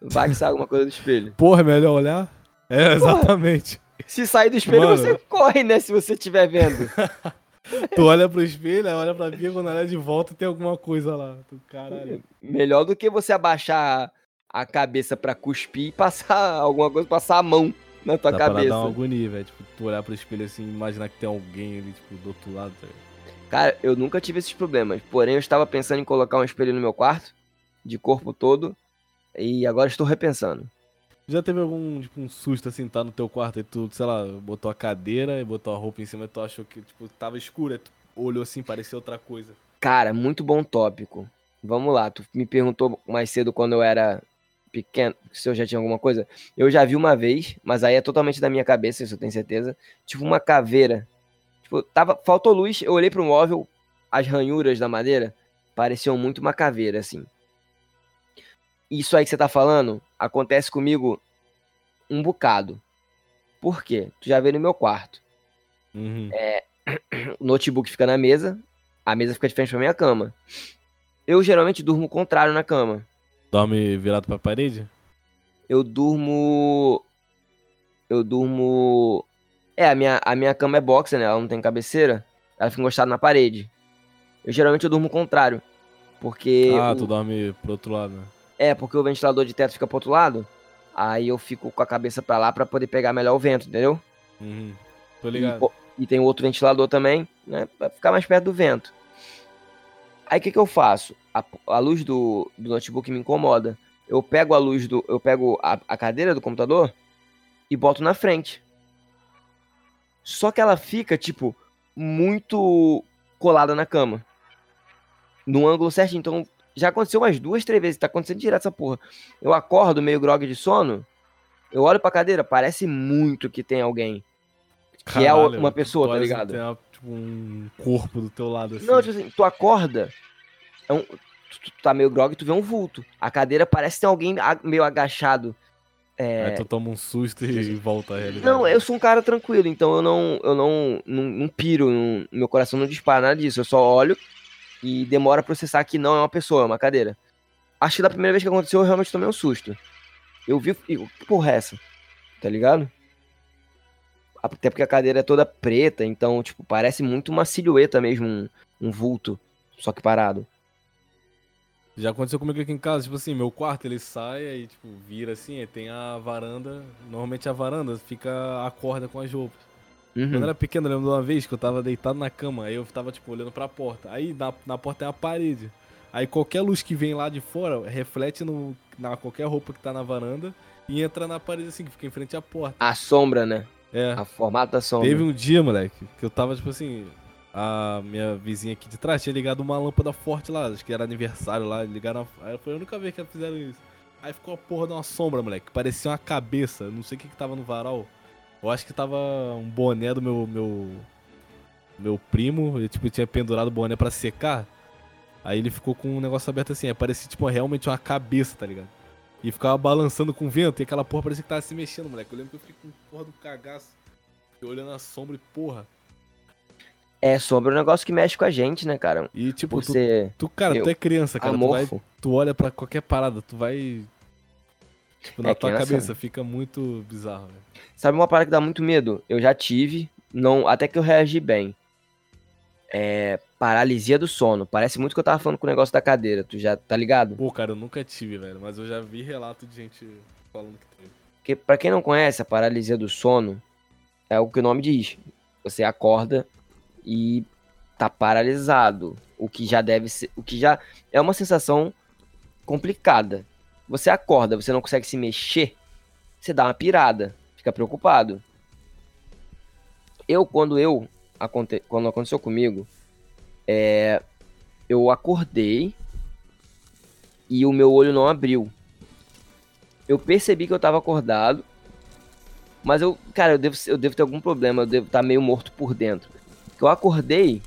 Vai que sai alguma coisa do espelho. Porra, é melhor olhar? É, exatamente. Se sair do espelho, Mano. você corre, né? Se você estiver vendo. tu olha pro espelho, aí olha pra pia, quando olha de volta tem alguma coisa lá. Tu, caralho. Melhor do que você abaixar a cabeça pra cuspir e passar alguma coisa, passar a mão na tua Dá pra cabeça. dar uma agonia, velho. Tipo, tu olhar pro espelho assim e imaginar que tem alguém ali, tipo, do outro lado, tá ligado? Cara, eu nunca tive esses problemas. Porém, eu estava pensando em colocar um espelho no meu quarto, de corpo todo. E agora estou repensando. Já teve algum, tipo, um susto assim, tá no teu quarto e tu, sei lá, botou a cadeira e botou a roupa em cima e tu achou que, tipo, tava escuro, aí tu olhou assim, parecia outra coisa. Cara, muito bom tópico. Vamos lá, tu me perguntou mais cedo quando eu era pequeno, se eu já tinha alguma coisa. Eu já vi uma vez, mas aí é totalmente da minha cabeça, isso eu tenho certeza. Tipo uma caveira. Tipo, tava, faltou luz, eu olhei pro móvel, as ranhuras da madeira pareciam muito uma caveira, assim. Isso aí que você tá falando acontece comigo um bocado. Por quê? Tu já veio no meu quarto. Uhum. O notebook fica na mesa, a mesa fica de frente pra minha cama. Eu geralmente durmo contrário na cama. Dorme virado pra parede? Eu durmo. Eu durmo. É, a minha, a minha cama é boxer, né? Ela não tem cabeceira. Ela fica encostada na parede. Eu geralmente eu durmo contrário. Porque. ah, o- tu dorme pro outro lado, né? É, porque o ventilador de teto fica pro outro lado. Aí eu fico com a cabeça pra lá pra poder pegar melhor o vento, entendeu? Uhum. Tô E, ligado. pô, e tem outro ventilador também, né? Pra ficar mais perto do vento. Aí o que, que eu faço? A, a luz do, do notebook me incomoda. Eu pego a luz do. Eu pego a, a cadeira do computador e boto na frente. Só que ela fica, tipo, muito colada na cama. No ângulo certinho. Então, já aconteceu umas duas, três vezes. Tá acontecendo direto essa porra. Eu acordo meio grog de sono. Eu olho pra cadeira, parece muito que tem alguém. Que é Caralho, uma pessoa, tá ligado? Tem uma- tipo, um corpo do teu lado assim. Não, tipo assim, tu acorda. é um- tu, tu tá meio grog e tu vê um vulto. A cadeira parece que tem alguém meio agachado. É, Aí tu toma um susto e volta a realidade. Não, eu sou um cara tranquilo, então eu não, eu não, não, não piro, não- meu coração não dispara nada disso. Eu só olho e demora a processar que não é uma pessoa, é uma cadeira. Acho que da primeira vez que aconteceu eu realmente tomei um susto. Eu vi, e, que porra é essa? Tá ligado? Até porque a cadeira é toda preta, então, tipo, parece muito uma silhueta mesmo, um, um vulto, só que parado. Já aconteceu comigo aqui em casa, tipo assim, meu quarto ele sai, aí tipo, vira assim, tem a varanda. Normalmente a varanda fica a corda com as roupas. Quando eu Uhum. era pequeno, eu lembro de uma vez que eu tava deitado na cama, aí eu tava, tipo, olhando pra porta. Aí na, na porta tem a parede. Aí qualquer luz que vem lá de fora reflete no, na qualquer roupa que tá na varanda e entra na parede assim, que fica em frente à porta. A sombra, né? É. A formato da sombra. Teve um dia, moleque, que eu tava, tipo assim, a minha vizinha aqui de trás tinha ligado uma lâmpada forte lá, acho que era aniversário lá, ligaram. a- foi a única vez que fizeram isso. Aí ficou a porra de uma sombra, moleque, parecia uma cabeça, não sei o que que tava no varal. Eu acho que tava um boné do meu meu meu primo, ele tipo tinha pendurado o boné pra secar. Aí ele ficou com um negócio aberto assim, aí parecia tipo realmente uma cabeça, tá ligado? E ficava balançando com o vento, e aquela porra parecia que tava se mexendo, moleque. Eu lembro que eu fiquei com porra do cagaço. Olhando a sombra e porra. É, sombra é um negócio que mexe com a gente, né, cara? E tipo, Por tu, ser tu, cara, eu- tu é criança, cara. Tu, vai, amorfo. tu olha pra qualquer parada, tu vai. Tipo, na É, tua criança- cabeça fica muito bizarro, velho. Sabe uma parada que dá muito medo? Eu já tive, não, até que eu reagi bem. É paralisia do sono. Parece muito que eu tava falando com o negócio da cadeira. Tu já tá ligado? Pô, cara, eu nunca tive, velho. Mas eu já vi relato de gente falando que teve. Porque pra quem não conhece, a paralisia do sono é o que o nome diz. Você acorda e tá paralisado, o que já deve ser, o que já é uma sensação complicada. Você acorda, você não consegue se mexer, você dá uma pirada, fica preocupado. Eu quando eu aconte, quando aconteceu comigo, é, eu acordei e o meu olho não abriu. Eu percebi que eu tava acordado, mas eu, cara, eu devo, eu devo ter algum problema, eu devo estar meio morto por dentro. Porque eu acordei,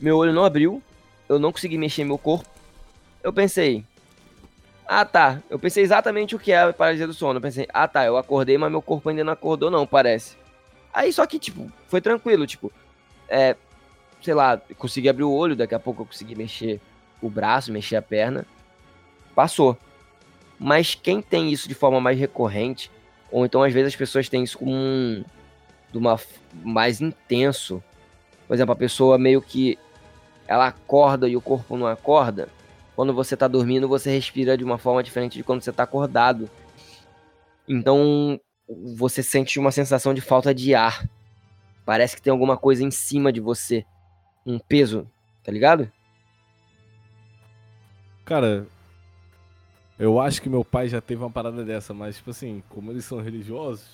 meu olho não abriu, eu não consegui mexer meu corpo. Eu pensei, ah tá, eu pensei exatamente o que é a paralisia do sono. Eu pensei, ah tá, eu acordei, mas meu corpo ainda não acordou, não, parece. Aí só que, tipo, foi tranquilo, tipo, é, sei lá, consegui abrir o olho, daqui a pouco eu consegui mexer o braço, mexer a perna. Passou. Mas quem tem isso de forma mais recorrente, ou então às vezes as pessoas têm isso como um. de uma mais intenso. Por exemplo, a pessoa meio que ela acorda e o corpo não acorda. Quando você tá dormindo, você respira de uma forma diferente de quando você tá acordado. Então, você sente uma sensação de falta de ar. Parece que tem alguma coisa em cima de você. Um peso, tá ligado? Cara, eu acho que meu pai já teve uma parada dessa, mas, tipo assim, como eles são religiosos.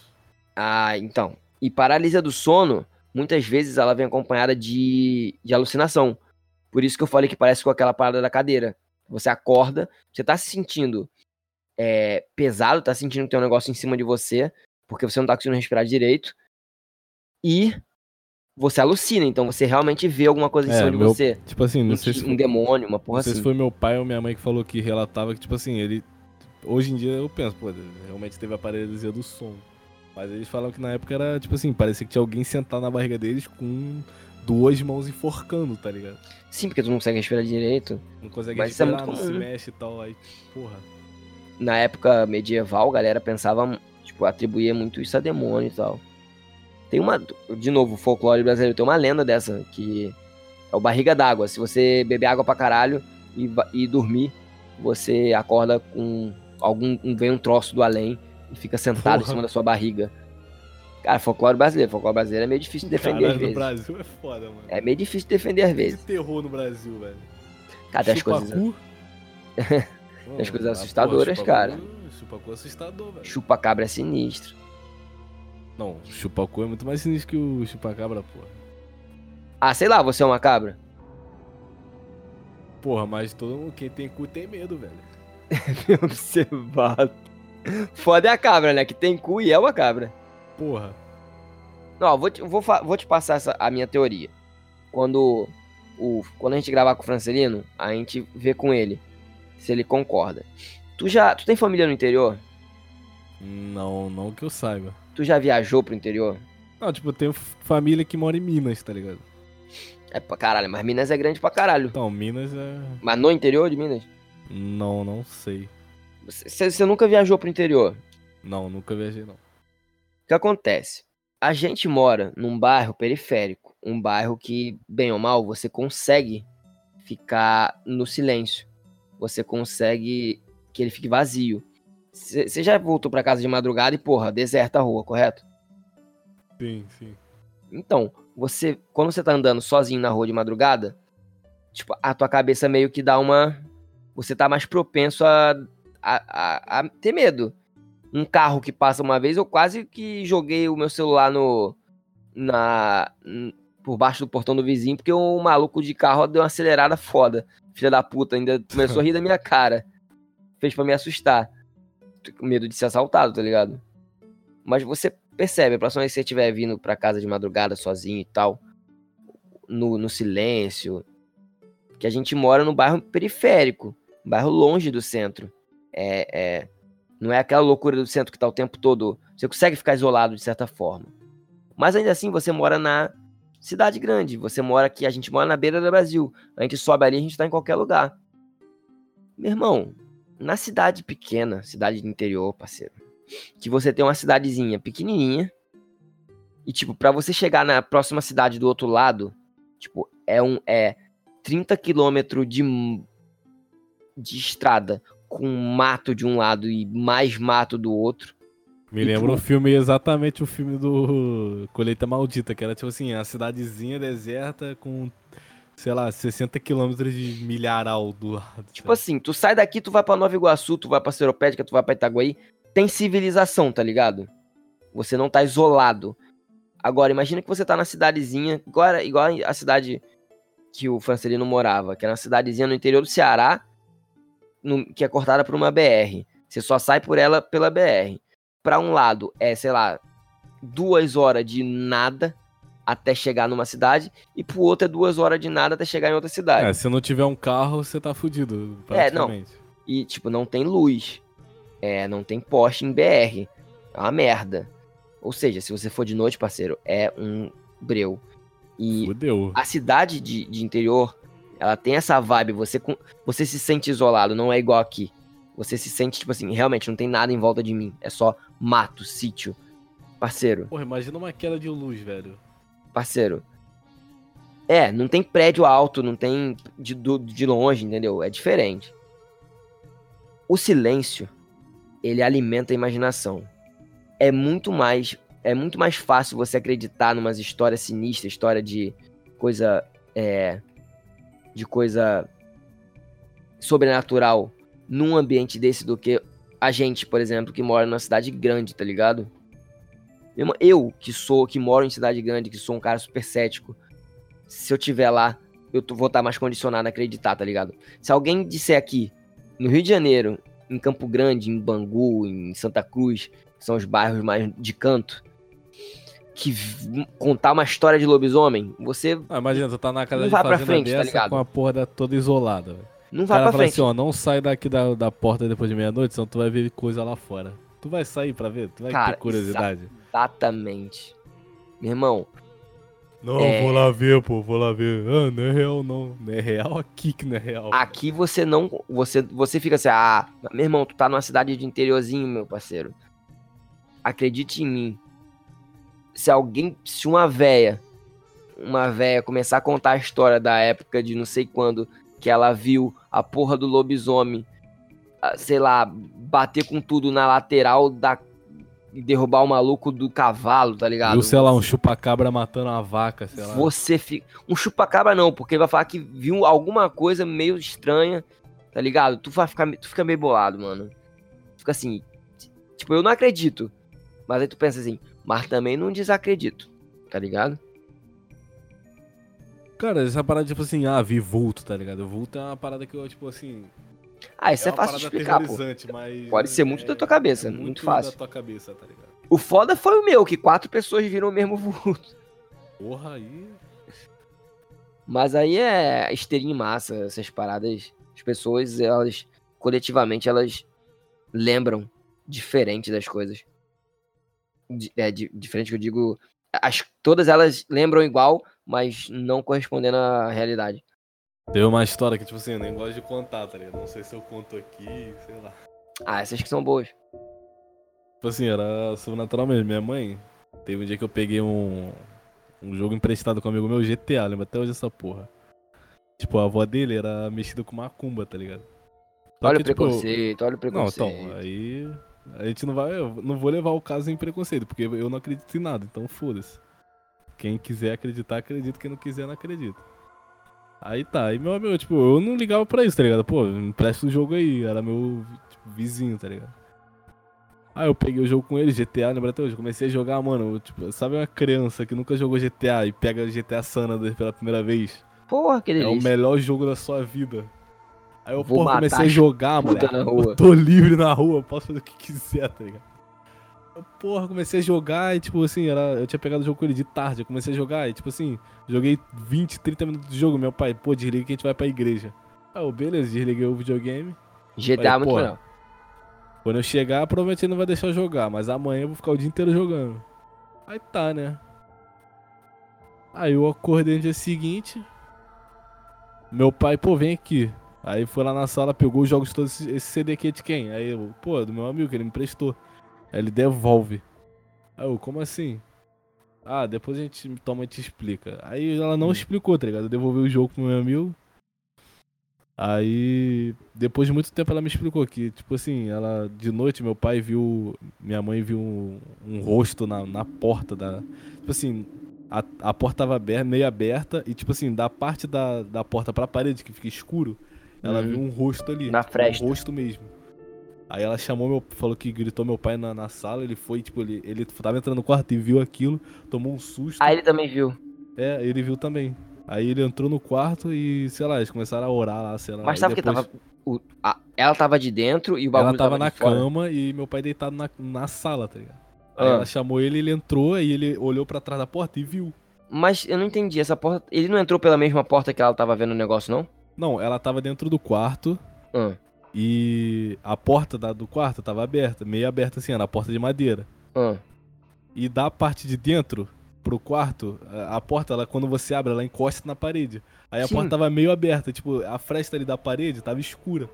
Ah, então. E paralisia do sono, muitas vezes ela vem acompanhada de, de alucinação. Por isso que eu falei que parece com aquela parada da cadeira. Você acorda, você tá se sentindo é, pesado, tá sentindo que tem um negócio em cima de você, porque você não tá conseguindo respirar direito. E você alucina, então você realmente vê alguma coisa em É, cima de meu- você. Tipo assim, não Um, sei se um demônio, uma porra não sei assim. se foi meu pai ou minha mãe que falou que relatava que, tipo assim, ele. Hoje em dia eu penso, pô, realmente teve a paralisia do som. Mas eles falam que na época era, tipo assim, parecia que tinha alguém sentado na barriga deles com duas mãos enforcando, tá ligado? Sim, porque tu não consegue respirar direito. Não consegue Mas é respirar, muito não se mexe e tal. Aí, porra. na época medieval, a galera pensava, tipo, atribuía muito isso a demônio e tal. Tem uma, de novo, folclore brasileiro, tem uma lenda dessa, que é o barriga d'água. Se você beber água pra caralho e, e dormir, você acorda com algum, um- vem um troço do além e fica sentado em Porra. cima da sua barriga. Cara, folclore brasileiro, folclore brasileiro é meio difícil de defender Caralho, às no vezes. Brasil é foda, mano. É meio difícil de defender às Que vezes. terror no Brasil, velho. Tem as coisas... Chupacu? Tem as coisas assustadoras, chupacu- cara. Chupacu é assustador, velho. Chupa-cabra é sinistro. Não, chupacu é muito mais sinistro que o chupacabra, porra. Ah, sei lá, você é uma cabra? Porra, mas todo mundo, quem tem cu tem medo, velho. Bem observado. Foda é a cabra, né? Que tem cu e é uma cabra. Porra. Não, vou te, vou, vou te passar essa, a minha teoria. Quando o, quando a gente gravar com o Francelino, a gente vê com ele se ele concorda. Tu já, tu tem família no interior? Não, não que eu saiba. Tu já viajou pro interior? Não, tipo, eu tenho família que mora em Minas, tá ligado? É pra caralho, mas Minas é grande pra caralho. Então, Minas é. Mas no interior de Minas? Não, não sei. Você, você nunca viajou pro interior? Não, nunca viajei, não. O que acontece? A gente mora num bairro periférico. Um bairro que, bem ou mal, você consegue ficar no silêncio. Você consegue que ele fique vazio. Você já voltou pra casa de madrugada e, porra, deserta a rua, correto? Sim, sim. Então, você, quando você tá andando sozinho na rua de madrugada, tipo, a tua cabeça meio que dá uma. Você tá mais propenso a, a, a, a ter medo. Um carro que passa uma vez, eu quase que joguei o meu celular no. Na. Por baixo do portão do vizinho, porque o maluco de carro deu uma acelerada foda. Filha da puta, ainda começou a rir da minha cara. Fez para me assustar. Com medo de ser assaltado, tá ligado? Mas você percebe, a próxima vez que você estiver vindo pra casa de madrugada sozinho e tal, no, no silêncio, que a gente mora no bairro periférico, bairro longe do centro. É, é, não é aquela loucura do centro que tá o tempo todo. Você consegue ficar isolado de certa forma. Mas ainda assim, você mora na cidade grande. Você mora aqui, a gente mora na beira do Brasil. A gente sobe ali, a gente tá em qualquer lugar. Meu irmão, na cidade pequena, cidade do interior, parceiro, que você tem uma cidadezinha pequenininha e tipo, para você chegar na próxima cidade do outro lado, tipo, é um é 30 quilômetros de de estrada com mato de um lado e mais mato do outro. Me lembra o filme, exatamente o filme do Colheita Maldita, que era tipo assim, a cidadezinha deserta com sei lá, 60 quilômetros de milharal do lado. Tipo sabe? assim, tu sai daqui, tu vai pra Nova Iguaçu, tu vai pra Seropédica, tu vai pra Itaguaí, tem civilização, tá ligado? Você não tá isolado. Agora, imagina que você tá na cidadezinha, igual, igual a cidade que o Francelino morava, que era uma cidadezinha no interior do Ceará, no, que é cortada por uma BR. Você só sai por ela pela BR. Pra um lado é, sei lá, duas horas de nada, até chegar numa cidade, e pro outro é duas horas de nada até chegar em outra cidade. É, se não tiver um carro, você tá fudido, É, não. E, tipo, não tem luz. É, não tem poste em BR. É uma merda. Ou seja, se você for de noite, parceiro, é um breu. E Fudeu. a cidade de, de interior, ela tem essa vibe, você, você se sente isolado, não é igual aqui. Você se sente, tipo assim, realmente não tem nada em volta de mim. É só mato, sítio. Parceiro. Porra, imagina uma queda de luz, velho parceiro. É, não tem prédio alto, não tem de, de longe, entendeu? É diferente. O silêncio, ele alimenta a imaginação. É muito mais, é muito mais fácil você acreditar numas histórias sinistras, história de coisa, é, de coisa sobrenatural num ambiente desse do que a gente, por exemplo, que mora numa cidade grande, tá ligado? Eu, que sou, que moro em cidade grande, que sou um cara super cético, se eu tiver lá, eu vou estar mais condicionado a acreditar, tá ligado? Se alguém disser aqui, no Rio de Janeiro, em Campo Grande, em Bangu, em Santa Cruz, são os bairros mais de canto, que contar uma história de lobisomem, você. Ah, imagina, tu tá na casa não de vai pra frente, tá ligado? com a porra toda isolada. Não vai pra frente. assim, ó, não sai daqui da, da porta depois de meia-noite, senão tu vai ver coisa lá fora. Tu vai sair pra ver? Tu vai Cara, ter curiosidade? Exatamente. Meu irmão. Não, é... vou lá ver, pô, vou lá ver. Ah, não é real, não. Não é real aqui que não é real. Aqui você não. Você, você fica assim, ah, meu irmão, tu tá numa cidade de interiorzinho, meu parceiro. Acredite em mim. Se alguém. Se uma véia. Uma véia começar a contar a história da época de não sei quando que ela viu a porra do lobisomem sei lá, bater com tudo na lateral da e derrubar o maluco do cavalo, tá ligado? Viu, sei lá, um chupacabra matando uma vaca, sei lá. Você fica. Um chupacabra não, porque vai falar que viu alguma coisa meio estranha, tá ligado? Tu vai ficar, tu fica meio bolado, mano. Fica assim. Tipo, eu não acredito. Mas aí tu pensa assim, mas também não desacredito, tá ligado? Cara, essa parada, tipo assim, ah, vi vulto, tá ligado? Vulto é uma parada que eu, tipo assim, ah, isso é, é fácil de explicar, pô. Pode ser muito é, da tua cabeça, é muito, muito fácil. Da tua cabeça, tá ligado? O foda foi o meu, que quatro pessoas viram o mesmo vulto. Porra, aí. Mas aí é esteirinha em massa, essas paradas. As pessoas, elas, coletivamente, elas lembram diferente das coisas. É, di- diferente que eu digo. As, todas elas lembram igual, mas não correspondendo à realidade. Teve uma história que, tipo assim, eu nem gosto de contar, tá ligado? Não sei se eu conto aqui, sei lá. Ah, essas que são boas. Tipo assim, era sobrenatural mesmo. Minha mãe, teve um dia que eu peguei um, um jogo emprestado com um amigo meu, GTA, lembra até hoje essa porra. Tipo, a avó dele era mexida com macumba, tá ligado? Só olha que, o tipo, preconceito, olha o Não, preconceito. então, aí a gente não vai, eu não vou levar o caso em preconceito, porque eu não acredito em nada, então foda-se. Quem quiser acreditar, acredita, quem não quiser, não acredita. Aí tá, aí meu amigo, tipo, eu não ligava pra isso, tá ligado? Pô, me empresta o jogo aí, era meu tipo, vizinho, tá ligado? Aí eu peguei o jogo com ele, GTA, lembra até hoje, comecei a jogar, mano, tipo, sabe uma criança que nunca jogou GTA e pega GTA San Andreas pela primeira vez? Porra, que É o delícia. melhor jogo da sua vida. Aí eu, Vou porra, comecei a jogar. Eu tô livre na rua, posso fazer o que quiser, tá ligado? Eu, porra, comecei a jogar e, tipo assim, era, eu tinha pegado o jogo com ele de tarde. Eu comecei a jogar e, tipo assim, joguei 20, 30 minutos de jogo. Meu pai, pô, desliga que a gente vai pra igreja. Aí eu, beleza, desliguei o videogame. GTA é muito melhor. Quando eu chegar, provavelmente ele não vai deixar eu jogar, mas amanhã eu vou ficar o dia inteiro jogando. Aí tá, né? Aí eu acordei no dia seguinte. Meu pai, pô, vem aqui. Aí foi lá na sala, pegou os jogos todos. Esse CD aqui é de quem? Aí eu, pô, do meu amigo, que ele me emprestou. Aí ele devolve. Aí eu, como assim? Ah, depois a gente toma e te explica. Aí ela não Hum. explicou, tá ligado? Eu devolvi o jogo pro meu amigo. Aí, depois de muito tempo, ela me explicou que, tipo assim, ela de noite, meu pai viu. Minha mãe viu um, um rosto na, na porta da. Tipo assim, a, a porta tava aberta, meio aberta, e, tipo assim, da parte da, da porta pra parede, que fica escuro, ela Uhum. viu um rosto ali. Na fresta. Um rosto mesmo. Aí ela chamou meu. Falou que gritou meu pai na, na sala, ele foi, tipo, ele, ele tava entrando no quarto e viu aquilo, tomou um susto. Aí ele também viu. É, ele viu também. Aí ele entrou no quarto e, sei lá, eles começaram a orar lá, sei lá. Mas sabe que depois- tava. o- a- ela tava de dentro e o bagulho Ela tava na de fora. cama e meu pai deitado na, na sala, tá ligado? Aí Ah. ela chamou ele, ele entrou, aí ele olhou pra trás da porta e viu. Mas eu não entendi. Essa porta. Ele não entrou pela mesma porta que ela tava vendo o negócio, não? Não, ela tava dentro do quarto Ah, e a porta da- do quarto tava aberta, meio aberta assim, era a porta de madeira. ah. E da parte de dentro pro quarto, a, a porta, ela, quando você abre, ela encosta na parede. Aí a Sim. porta tava meio aberta, tipo, a fresta ali da parede tava escura.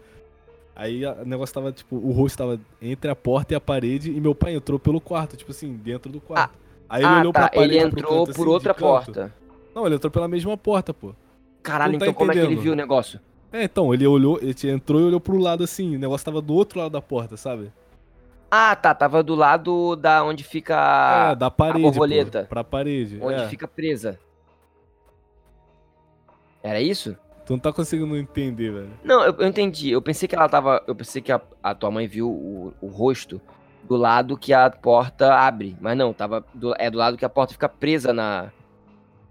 Aí o negócio tava, tipo, o rosto tava entre a porta e a parede e meu pai entrou pelo quarto, tipo assim, dentro do quarto. Aí ele Ah, olhou tá. pra parede Ele entrou canto, por assim, outra porta. Não, ele entrou pela mesma porta, pô. Caralho, tá então como é que ele entendendo. viu o negócio? É, então, ele olhou, ele entrou e olhou pro lado assim, o negócio tava do outro lado da porta, sabe? Ah, tá. Tava do lado da onde fica. é, da parede, borboleta. pô, pra parede. onde é. fica presa. Era isso? Tu não tá conseguindo entender, velho. Não, eu, eu entendi. Eu pensei que ela tava. Eu pensei que a, a tua mãe viu o, o rosto do lado que a porta abre. Mas não, tava. do- é do lado que a porta fica presa na.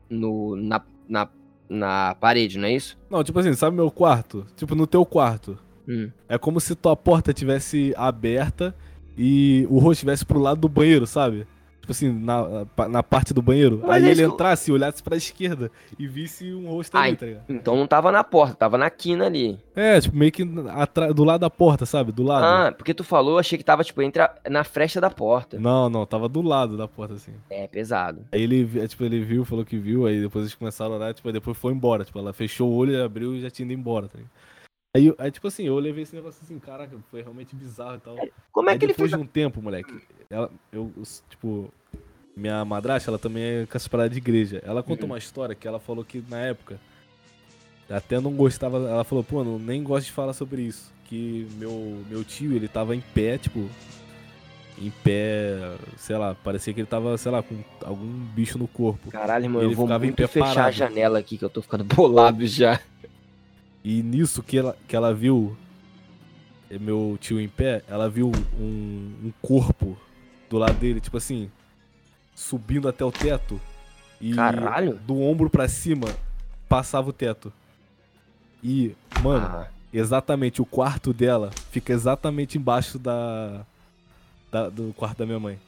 No, na, na, na parede, não é isso? Não, tipo assim, sabe meu quarto? Tipo, no teu quarto. Hum. É como se tua porta tivesse aberta e o rosto estivesse pro lado do banheiro, sabe? Tipo assim, na, na parte do banheiro. Mas Aí é ele isso- entrasse e olhasse pra esquerda e visse um rosto Ai. ali, tá ligado? Então não tava na porta, tava na quina ali. É, tipo, meio que atra- do lado da porta, sabe? Do lado. Ah, porque tu falou, achei que tava, tipo, entre a- na fresta da porta. Não, não, tava do lado da porta, assim. É, pesado. Aí ele, tipo, ele viu, falou que viu, aí depois eles começaram a orar, tipo, depois foi embora. Tipo, ela fechou o olho, abriu e já tinha ido embora, tá ligado? Aí, aí, tipo assim, eu levei esse negócio assim, caraca, foi realmente bizarro e tal. Como é Aí que ele depois fez? de um tempo, moleque, ela, eu, tipo, minha madrasta, ela também é com essa parada de igreja. Ela contou Uhum. uma história que ela falou que na época, até não gostava, ela falou, pô, não, nem gosto de falar sobre isso. Que meu, meu tio, ele tava em pé, tipo, em pé, sei lá, parecia que ele tava, sei lá, com algum bicho no corpo. Caralho, irmão, Ele eu vou muito fechar a parado. janela aqui que eu tô ficando bolado já. E nisso que ela, que ela viu meu tio em pé, ela viu um, um corpo do lado dele, tipo assim, subindo até o teto. E Caralho. do ombro pra cima passava o teto. E, mano, Ah, exatamente o quarto dela fica exatamente embaixo da, da- do quarto da minha mãe.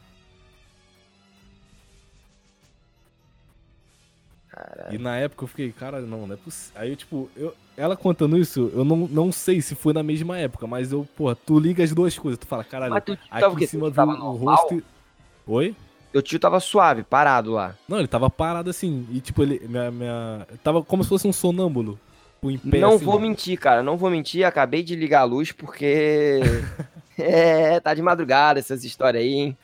Caralho. E na época eu fiquei, cara, não, não é possível. Aí, eu, tipo, eu, ela contando isso, eu não, não sei se foi na mesma época, mas eu, porra, tu liga as duas coisas, tu fala, caralho, Mas tu tava aqui em cima Tu do rosto. e- Oi? Teu tio tava suave, parado lá. Não, ele tava parado assim, e tipo, ele. Minha, minha... Tava como se fosse um sonâmbulo. Em pé, não assim, vou mentir, cara. Não vou mentir. Acabei de ligar a luz porque. é, tá de madrugada essas histórias aí, hein?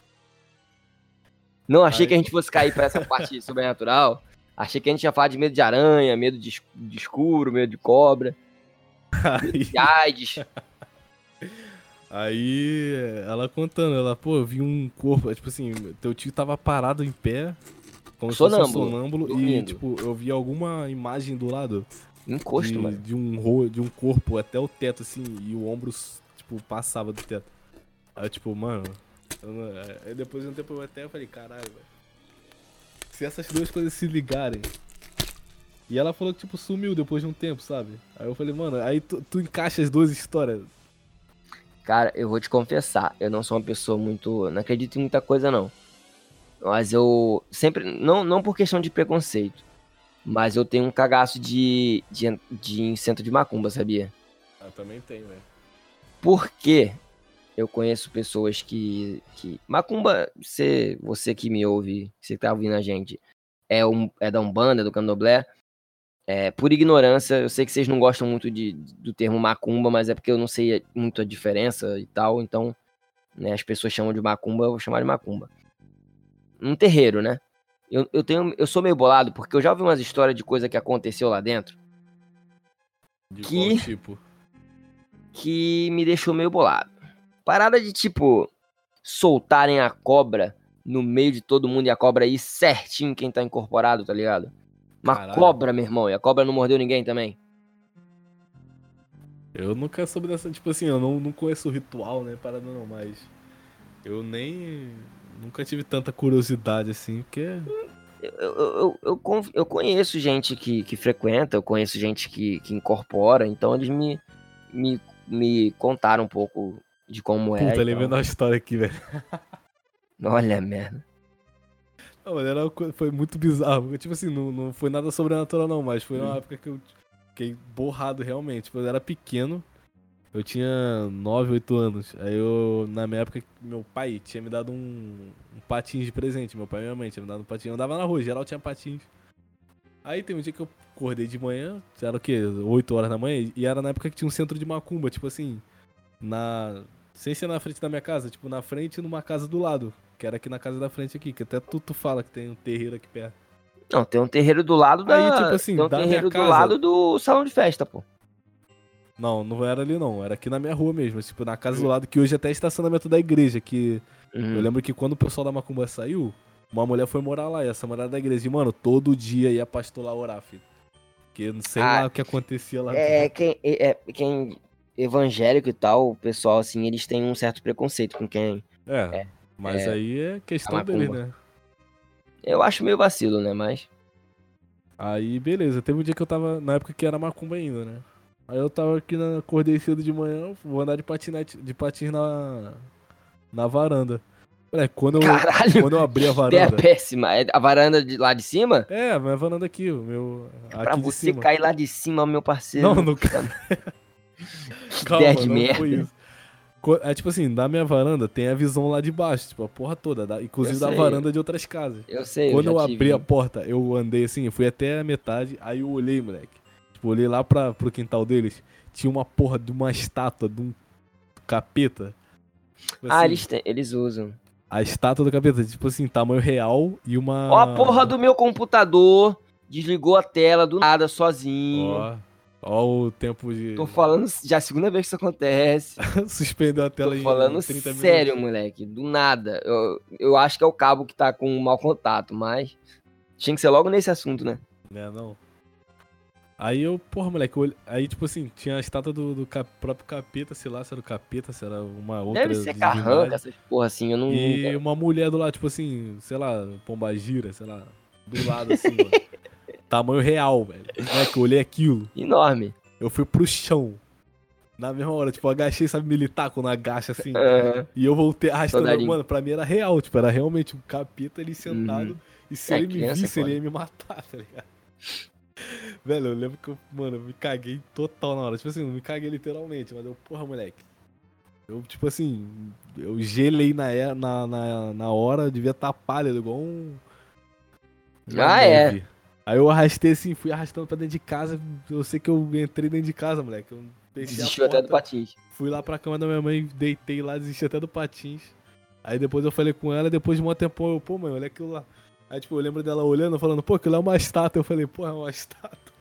Não achei que a gente fosse cair pra essa parte sobrenatural. Achei que a gente ia falar de medo de aranha, medo de, de escuro, medo de cobra, Aí, de AIDS. aí ela contando, ela, pô, eu vi um corpo, tipo assim, teu tio tava parado em pé, como se fosse um Sonâmbulo, sonâmbulo, e dormindo. tipo, eu vi alguma imagem do lado Encosto, de, mano. de um ro- de um corpo até o teto, assim, e o ombro, tipo, passava do teto. Aí, eu, tipo, mano, não- aí depois de um tempo eu até falei, caralho, velho. Se essas duas coisas se ligarem. E ela falou que, tipo, sumiu depois de um tempo, sabe? Aí eu falei, mano, aí tu, tu encaixa as duas histórias. Cara, eu vou te confessar, eu não sou uma pessoa muito. Não acredito em muita coisa, não. Mas eu sempre. Não, não por questão de preconceito. Mas eu tenho um cagaço de, de, de centro de macumba, sabia? Ah, também tem, velho. Porque eu conheço pessoas que. que macumba, você, você que me ouve, você que tá ouvindo a gente, é, um, é da Umbanda, do Candomblé. É, por ignorância, eu sei que vocês não gostam muito de, do termo macumba, mas é porque eu não sei muito a diferença e tal, então né, as pessoas chamam de macumba, eu vou chamar de macumba. Um terreiro, né? Eu, eu, tenho, eu sou meio bolado porque eu já ouvi umas histórias de coisa que aconteceu lá dentro De Que- tipo? que me deixou meio bolado. Parada de tipo soltarem a cobra no meio de todo mundo e a cobra ir certinho quem tá incorporado, tá ligado? Uma Caralho. cobra, meu irmão, e a cobra não mordeu ninguém também. Eu nunca soube dessa, tipo assim, eu não, não conheço o ritual, né, parada não, mas eu nem, nunca tive tanta curiosidade assim, porque Eu, eu, eu, eu, conheço gente que, que frequenta, eu conheço gente que, que incorpora, então eles me, me, me contaram um pouco de como é. puta, então. lembrando a história aqui, velho. Olha, merda. Não, mas era foi muito bizarro, tipo assim, não, não foi nada sobrenatural não, mas foi uma Hum. época que eu fiquei borrado realmente, tipo, eu era pequeno, eu tinha 9, 8 anos, aí eu, na minha época, meu pai tinha me dado um, um patins de presente, meu pai e minha mãe tinham me dado um patins, eu andava na rua, geral tinha patins. Aí tem um dia que eu acordei de manhã, era o quê, 8 horas da manhã, e era na época que tinha um centro de macumba, tipo assim, na... Sem ser na frente da minha casa, tipo, na frente numa casa do lado. Que era aqui na casa da frente aqui, que até tu, tu fala que tem um terreiro aqui perto. Não, tem um terreiro do lado da. Aí, tipo assim, tem um terreiro do casa- lado do salão de festa, pô. Não, não era ali não, era aqui na minha rua mesmo, tipo, na casa do lado, que hoje até é estacionamento da igreja, que Uhum. eu lembro que quando o pessoal da Macumba saiu, uma mulher foi morar lá, e essa mulher da igreja, e, mano, todo dia ia pastor lá orar, filho. Porque eu não sei Ah, lá o que acontecia lá. É, quem, é, é- quem evangélico e tal, o pessoal, assim, eles têm um certo preconceito com quem. É, mas é, aí é questão macumba. né? Eu acho meio vacilo, né? Mas. Aí, beleza, teve um dia que eu tava, na época que era Macumba ainda, né? Aí eu tava aqui, na, acordei cedo de manhã, vou andar de patinete, de patins na, na varanda. Moleque, quando eu, Caralho! quando eu abri a varanda... péssima. É a varanda de lá de cima? É, a minha varanda aqui, o meu. pra Aqui de você cair lá de cima, meu parceiro. Não, não ca- Que Calma, não merda. foi isso. É tipo assim, da minha varanda tem a visão lá de baixo, tipo, a porra toda, da- inclusive Eu da varanda de outras casas. Eu sei. Quando eu tive abri a um. porta, eu andei assim, eu fui até a metade, aí eu olhei, moleque. Tipo, olhei lá pra, pro quintal deles, tinha uma porra de uma estátua de um capeta. Tipo Ah, assim, eles, têm, eles usam. A estátua do capeta, tipo assim, tamanho real e uma. Ó, a porra do meu computador desligou a tela do nada sozinho. Ó, ó o tempo de. Tô falando já é a segunda vez que isso acontece. Suspendeu a tela Tô falando 30 sério, minutos. moleque. Do nada. Eu, eu acho que é o cabo que tá com mau contato, mas. Tinha que ser logo nesse assunto, né? Né, não. Aí eu, porra, moleque, eu aí tipo assim, tinha a estátua do, do cap- próprio capeta, sei lá se era o capeta, se era uma outra. Deve ser carranca, essas porra assim. Eu não. E uma mulher do lado, tipo assim, sei lá, pombagira, sei lá, do lado assim, mano. Tamanho real, velho. Moleque, eu olhei aquilo, Enorme. eu fui pro chão. Na mesma hora, tipo, agachei, sabe, militar quando agacha assim. Aham. E eu voltei arrastando, Soldadinho. mano, pra mim era real, tipo, era realmente um capeta ali sentado. Uhum. E se É, ele me é visse, ele foda. ia me matar, tá ligado? Velho, eu lembro que eu, mano, eu me caguei total na hora. Tipo assim, não me caguei literalmente, mas eu, porra, moleque. Eu, tipo assim, eu gelei na, na, na, na hora, devia estar pálido, igual um. uma Ah, é. Aí eu arrastei assim, fui arrastando pra dentro de casa. Eu sei que eu entrei dentro de casa, moleque. Eu Desistiu até do patins. Fui lá pra cama da minha mãe, deitei lá, desisti até do patins. Aí depois eu falei com ela, depois de um tempo eu, pô, mãe, olha aquilo lá. Aí, tipo, eu lembro dela olhando, falando, pô, aquilo é uma estátua. Eu falei, pô, é uma estátua.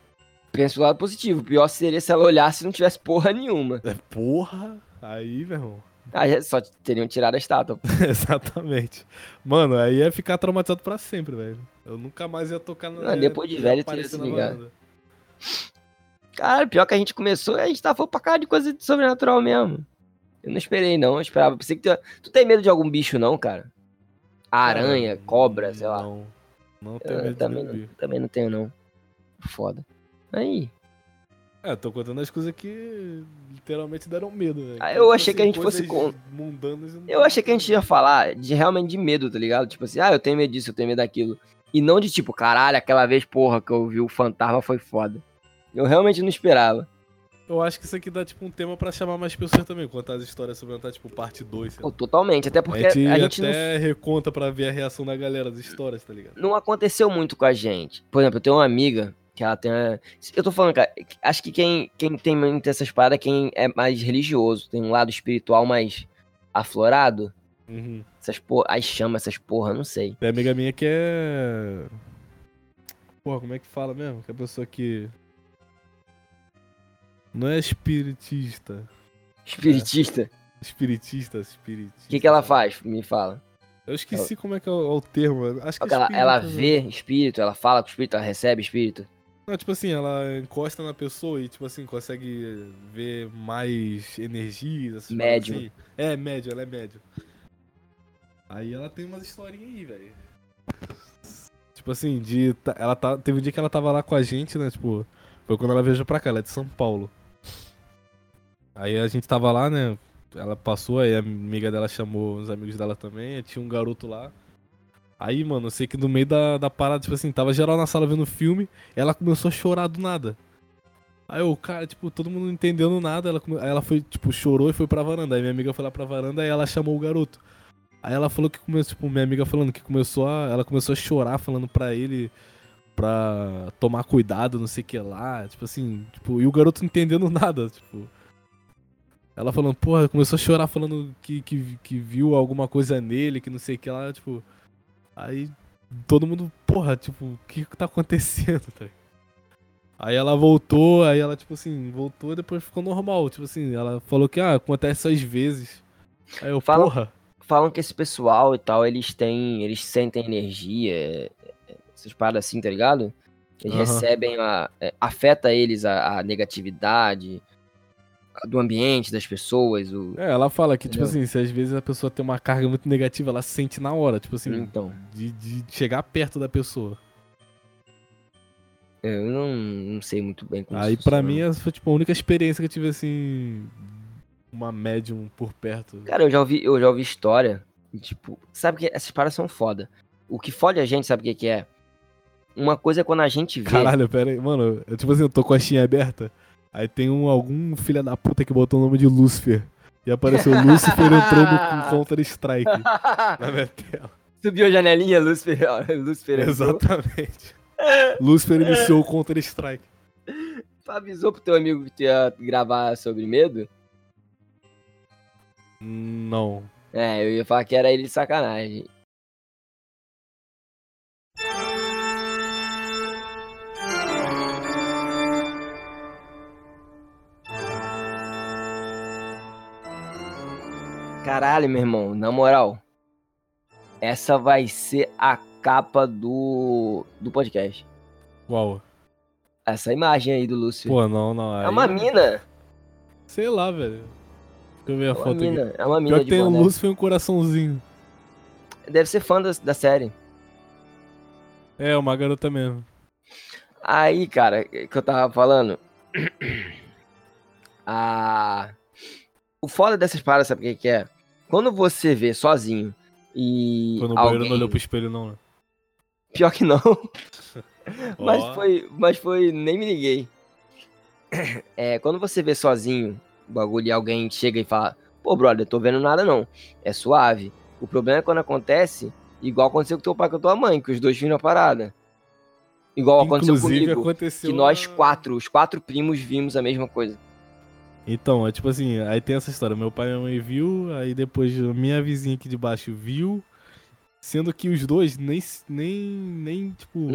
Pensa do lado positivo. O pior seria se ela olhasse e não tivesse porra nenhuma. É, porra! Aí, meu irmão. Aí só teriam tirado a estátua. Exatamente. Mano, aí ia ficar traumatizado pra sempre, velho. Eu nunca mais ia tocar na. Não, depois de velho, teria se ligado. Cara, pior que a gente começou, a gente tava falando pra cá de coisa de sobrenatural mesmo. Eu não esperei, não. Eu esperava. Pensei que tu... tu tem medo de algum bicho, não, cara? Aranha, Cara, cobra, sei lá. Não. Não tenho Eu medo também, não, também não tenho, não. Foda. Aí. É, tô contando as coisas que literalmente deram medo, velho. Ah, eu achei que a gente coisas fosse com- mundanas e não- Eu achei que a gente ia falar de realmente de medo, tá ligado? Tipo assim, ah, eu tenho medo disso, eu tenho medo daquilo. E não de tipo, caralho, aquela vez, porra, que eu vi o fantasma foi foda. Eu realmente não esperava. Eu acho que isso aqui dá tipo um tema pra chamar mais pessoas também, contar as histórias sobre tá tipo parte 2, sei Pô, lá. totalmente. Até porque a gente, a gente não até reconta pra ver a reação da galera das histórias, tá ligado? não aconteceu muito com a gente. Por exemplo, eu tenho uma amiga que ela tem. Eu tô falando, cara, acho que quem, quem tem muito essas paradas é quem é mais religioso, tem um lado espiritual mais aflorado. Uhum. Essas porra, as chamas, essas porra, não sei. Tem amiga minha que é. Porra, como é que fala mesmo? Que é a pessoa que. Não é espiritista. Espiritista. Espiritista, espiritista. O que, que ela faz? Me fala. Eu esqueci como é que é o, é o termo. Acho que é Ela, ela vê espírito, ela fala com o espírito, ela recebe espírito. Não, tipo assim, ela encosta na pessoa e, tipo assim, consegue ver mais energias. Médium. assim. É, médio, ela é médio. Aí ela tem umas historinhas aí, velho. Tipo assim, de. Ela tá, teve um dia que ela tava lá com a gente, né? Tipo, foi quando ela viajou pra cá, ela é de São Paulo. Aí a gente tava lá, né? Ela passou, aí a amiga dela chamou os amigos dela também, tinha um garoto lá. Aí, mano, eu sei que no meio da, da parada, tipo assim, tava geral na sala vendo filme, ela começou a chorar do nada. Aí o cara, tipo, todo mundo não entendendo nada, ela, ela foi, tipo, chorou e foi pra varanda. Aí minha amiga foi lá pra varanda e ela chamou o garoto. Aí ela falou que começou, tipo, minha amiga falando que começou a. Ela começou a chorar, falando pra ele pra tomar cuidado, não sei o que lá. Tipo assim, tipo, e o garoto não entendendo nada, tipo. Ela falando, porra, começou a chorar falando que, que, que viu alguma coisa nele, que não sei o que lá, tipo. Aí todo mundo, porra, tipo, o que que tá acontecendo, tá? Aí ela voltou, aí ela, tipo assim, voltou e depois ficou normal. Tipo assim, ela falou que, ah, acontece às vezes. Aí eu, Fala- porra. Falam que esse pessoal e tal, eles têm. Eles sentem energia, é, é, essas paradas assim, tá ligado? Eles Aham. recebem a. é, afeta eles a, a negatividade do ambiente, das pessoas. O... É, ela fala que, tipo Entendeu? assim, se às vezes a pessoa tem uma carga muito negativa, ela sente na hora, tipo assim, Então. de, de chegar perto da pessoa. Eu não, não sei muito bem como Aí funciona. mim essa foi tipo a única experiência que eu tive assim. Uma médium por perto. Cara, eu já ouvi, eu já ouvi história. e, Tipo, sabe que essas paradas são foda. O que fode a gente, sabe o que, que é? Uma coisa é quando a gente vê. Caralho, pera aí, mano, eu, tipo assim, eu tô com a chinha aberta. Aí tem um, algum filho da puta que botou o nome de Lúcifer. E apareceu Lúcifer entrando com Counter Strike na minha tela. Subiu a janelinha, Lúcifer. Lúcifer. Exatamente. Lúcifer iniciou o Counter Strike. Tu avisou pro teu amigo que tu ia gravar sobre medo? Não. É, eu ia falar que era ele de sacanagem. Caralho, meu irmão, na moral. Essa vai ser a capa do, do podcast. Uau. Essa imagem aí do Lúcio. Pô, não, não. é aí- uma mina. Sei lá, velho. Deixa eu ver É a uma foto aqui. mina. É uma mina Pior que de tem um. Lúcifer e um coraçãozinho. Deve ser fã da, da série. É, uma garota mesmo. Aí, cara, que eu tava falando. A... O foda dessas paradas, sabe o que, que é? Quando você vê sozinho e. Foi no alguém... banheiro não olhou pro espelho, não, né? Pior que não. Mas Ó. foi, mas foi, nem me liguei. É, quando você vê sozinho o bagulho e alguém chega e fala, pô, brother, tô vendo nada não. É suave. O problema é quando acontece, igual aconteceu com teu pai e com tua mãe, que os dois viram a parada. Igual aconteceu Inclusive, comigo, aconteceu que nós quatro, os quatro primos, vimos a mesma coisa. Então, é tipo assim, aí tem essa história. Meu pai e minha mãe viu, aí depois minha vizinha aqui de baixo viu, sendo que os dois nem, nem, nem tipo,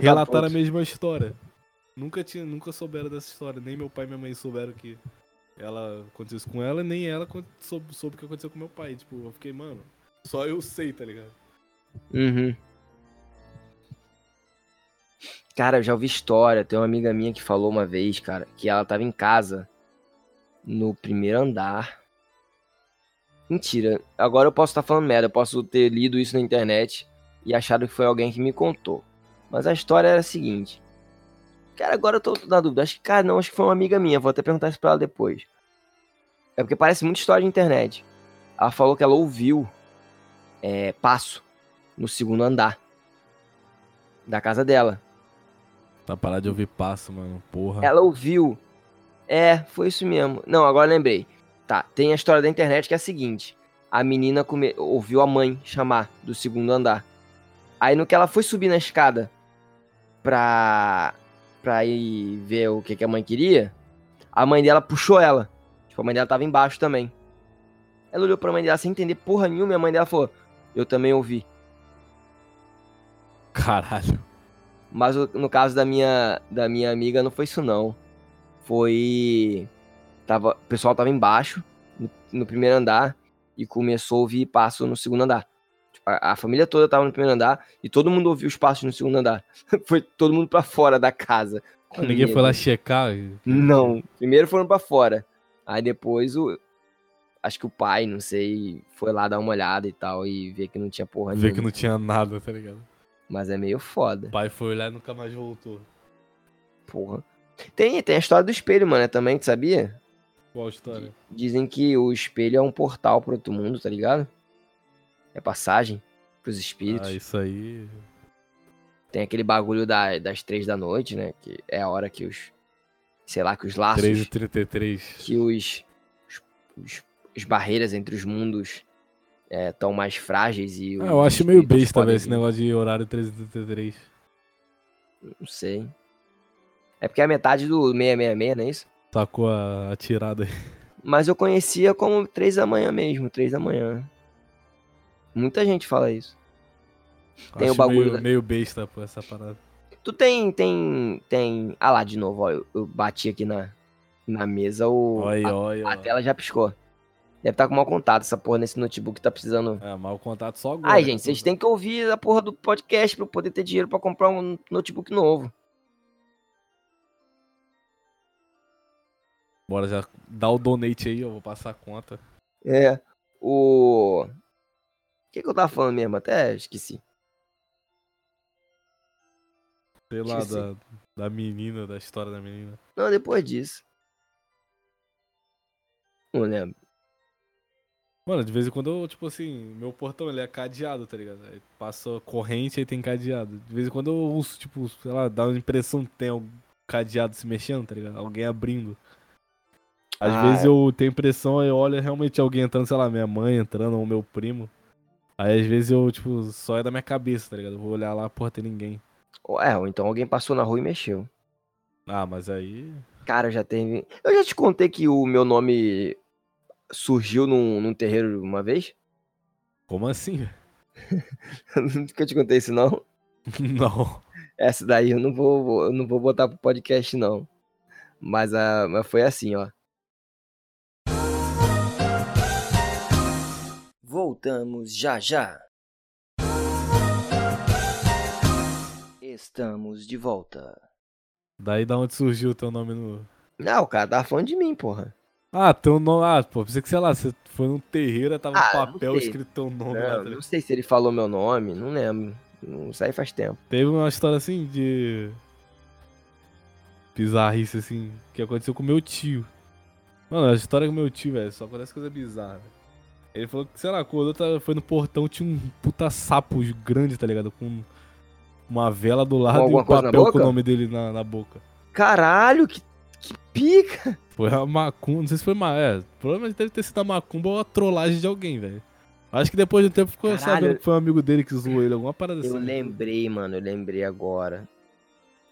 relataram a pro outro. mesma história. Nunca, tinha, nunca souberam dessa história. Nem meu pai e minha mãe souberam que ela aconteceu isso com ela, nem ela soube, soube o que aconteceu com meu pai. Tipo, eu fiquei, mano, só eu sei, tá ligado? Uhum. Cara, eu já ouvi história. Tem uma amiga minha que falou uma vez, cara, que ela tava em casa no primeiro andar. Mentira. Agora eu posso estar falando merda. Eu posso ter lido isso na internet e achado que foi alguém que me contou. Mas a história era a seguinte. Cara, agora eu tô na dúvida. Acho que, cara, não, acho que foi uma amiga minha. Vou até perguntar isso pra ela depois. É porque parece muita história de internet. Ela falou que ela ouviu é, passo no segundo andar da casa dela. Tá parado de ouvir passo, mano. Porra. Ela ouviu. É, foi isso mesmo. Não, agora lembrei. Tá, tem a história da internet que é a seguinte: a menina come- ouviu a mãe chamar do segundo andar. Aí no que ela foi subir na escada pra, pra ir ver o que, que a mãe queria, a mãe dela puxou ela. Tipo, a mãe dela tava embaixo também. Ela olhou pra mãe dela sem entender porra nenhuma e a mãe dela falou: Eu também ouvi. Caralho. Mas no caso da minha, da minha amiga não foi isso não. Foi. Tava, o pessoal tava embaixo, no, no primeiro andar, e começou a ouvir passo no segundo andar. Tipo, A, a família toda tava no primeiro andar e todo mundo ouviu os passos no segundo andar. foi todo mundo pra fora da casa. Ninguém foi lá checar. Não. Primeiro foram pra fora. Aí depois o. Acho que o pai, não sei, foi lá dar uma olhada e tal e ver que não tinha porra Ver nenhuma. que não tinha nada, tá ligado? Mas é meio foda. O pai foi olhar e nunca mais voltou. Porra. Tem, tem a história do espelho, mano, é também, tu sabia? Qual história? Dizem que o espelho é um portal pro outro mundo, tá ligado? É passagem pros espíritos. Ah, isso aí. Tem aquele bagulho da- das três da noite, né? Que é a hora que os. Sei lá, que os laços. 3 e 33. Que os. Os, os- as barreiras entre os mundos estão mais frágeis e. Ah, eu acho meio besta, velho, esse negócio de horário 3 e 33. Não sei. É porque é a metade do 666, não é isso? Sacou a, a tirada aí. Mas eu conhecia como três da manhã mesmo, três da manhã. Muita gente fala isso. Tem o Acho bagulho meio, da- meio besta, pô, essa parada. Tu tem, tem, tem... Ah lá, de novo, ó, eu, eu bati aqui na, na mesa, o... Olha, a, olha. a tela já piscou. Deve estar com mau contato essa porra nesse notebook, tá precisando... É, mal contato só agora. Ai, né, gente, vocês pô. têm que ouvir a porra do podcast pra eu poder ter dinheiro pra comprar um notebook novo. Bora já dar o donate aí, eu vou passar a conta. É, o... O que que eu tava falando mesmo? Até esqueci. Sei lá, Esqueci. da, da menina, da história da menina. Não, depois disso. Não lembro. Mano, de vez em quando eu, tipo assim, meu portão ele é cadeado, tá ligado? Aí passa corrente aí tem cadeado. De vez em quando eu ouço, tipo, sei lá, dá uma impressão que tem algum cadeado se mexendo, tá ligado? Alguém abrindo. Às Ah, vezes é. eu tenho impressão, eu olho realmente alguém entrando, sei lá, minha mãe entrando ou meu primo. Aí às vezes eu, tipo, só é da minha cabeça, tá ligado? Eu vou olhar lá, porra, tem ninguém. É, ou então alguém passou na rua e mexeu. Ah, mas aí. Cara, já teve. Eu já te contei que o meu nome surgiu num, num terreiro uma vez? Como assim? Nunca te contei isso, não. Não. Essa daí eu não vou, vou- eu não vou botar pro podcast, não. Mas, a, mas foi assim, ó. Voltamos já já. Estamos de volta. Daí da onde surgiu o teu nome no. Não, o cara tava falando de mim, porra. Ah, teu nome. Ah, pô, pensei que, sei lá, você foi num terreiro, tava Ah, no não papel escrito teu nome lá. tá Não, não sei se ele falou meu nome, não lembro. Não sai faz tempo. Teve uma história assim de. Bizarrice assim, que aconteceu com meu tio. Mano, a história com meu tio, velho, só acontece coisa bizarra. Ele falou que, sei lá, quando eu tava- foi no portão, tinha um puta sapo grande, tá ligado? Com uma vela do lado e um papel com o nome dele na, na boca. Caralho, que, que pica! Foi a macumba, não sei se foi uma. É, provavelmente deve ter sido a macumba ou a trollagem de alguém, velho. Acho que depois de um tempo ficou Caralho. sabendo que foi um amigo dele que zoou ele, alguma parada assim. Eu lembrei, mano, eu lembrei agora.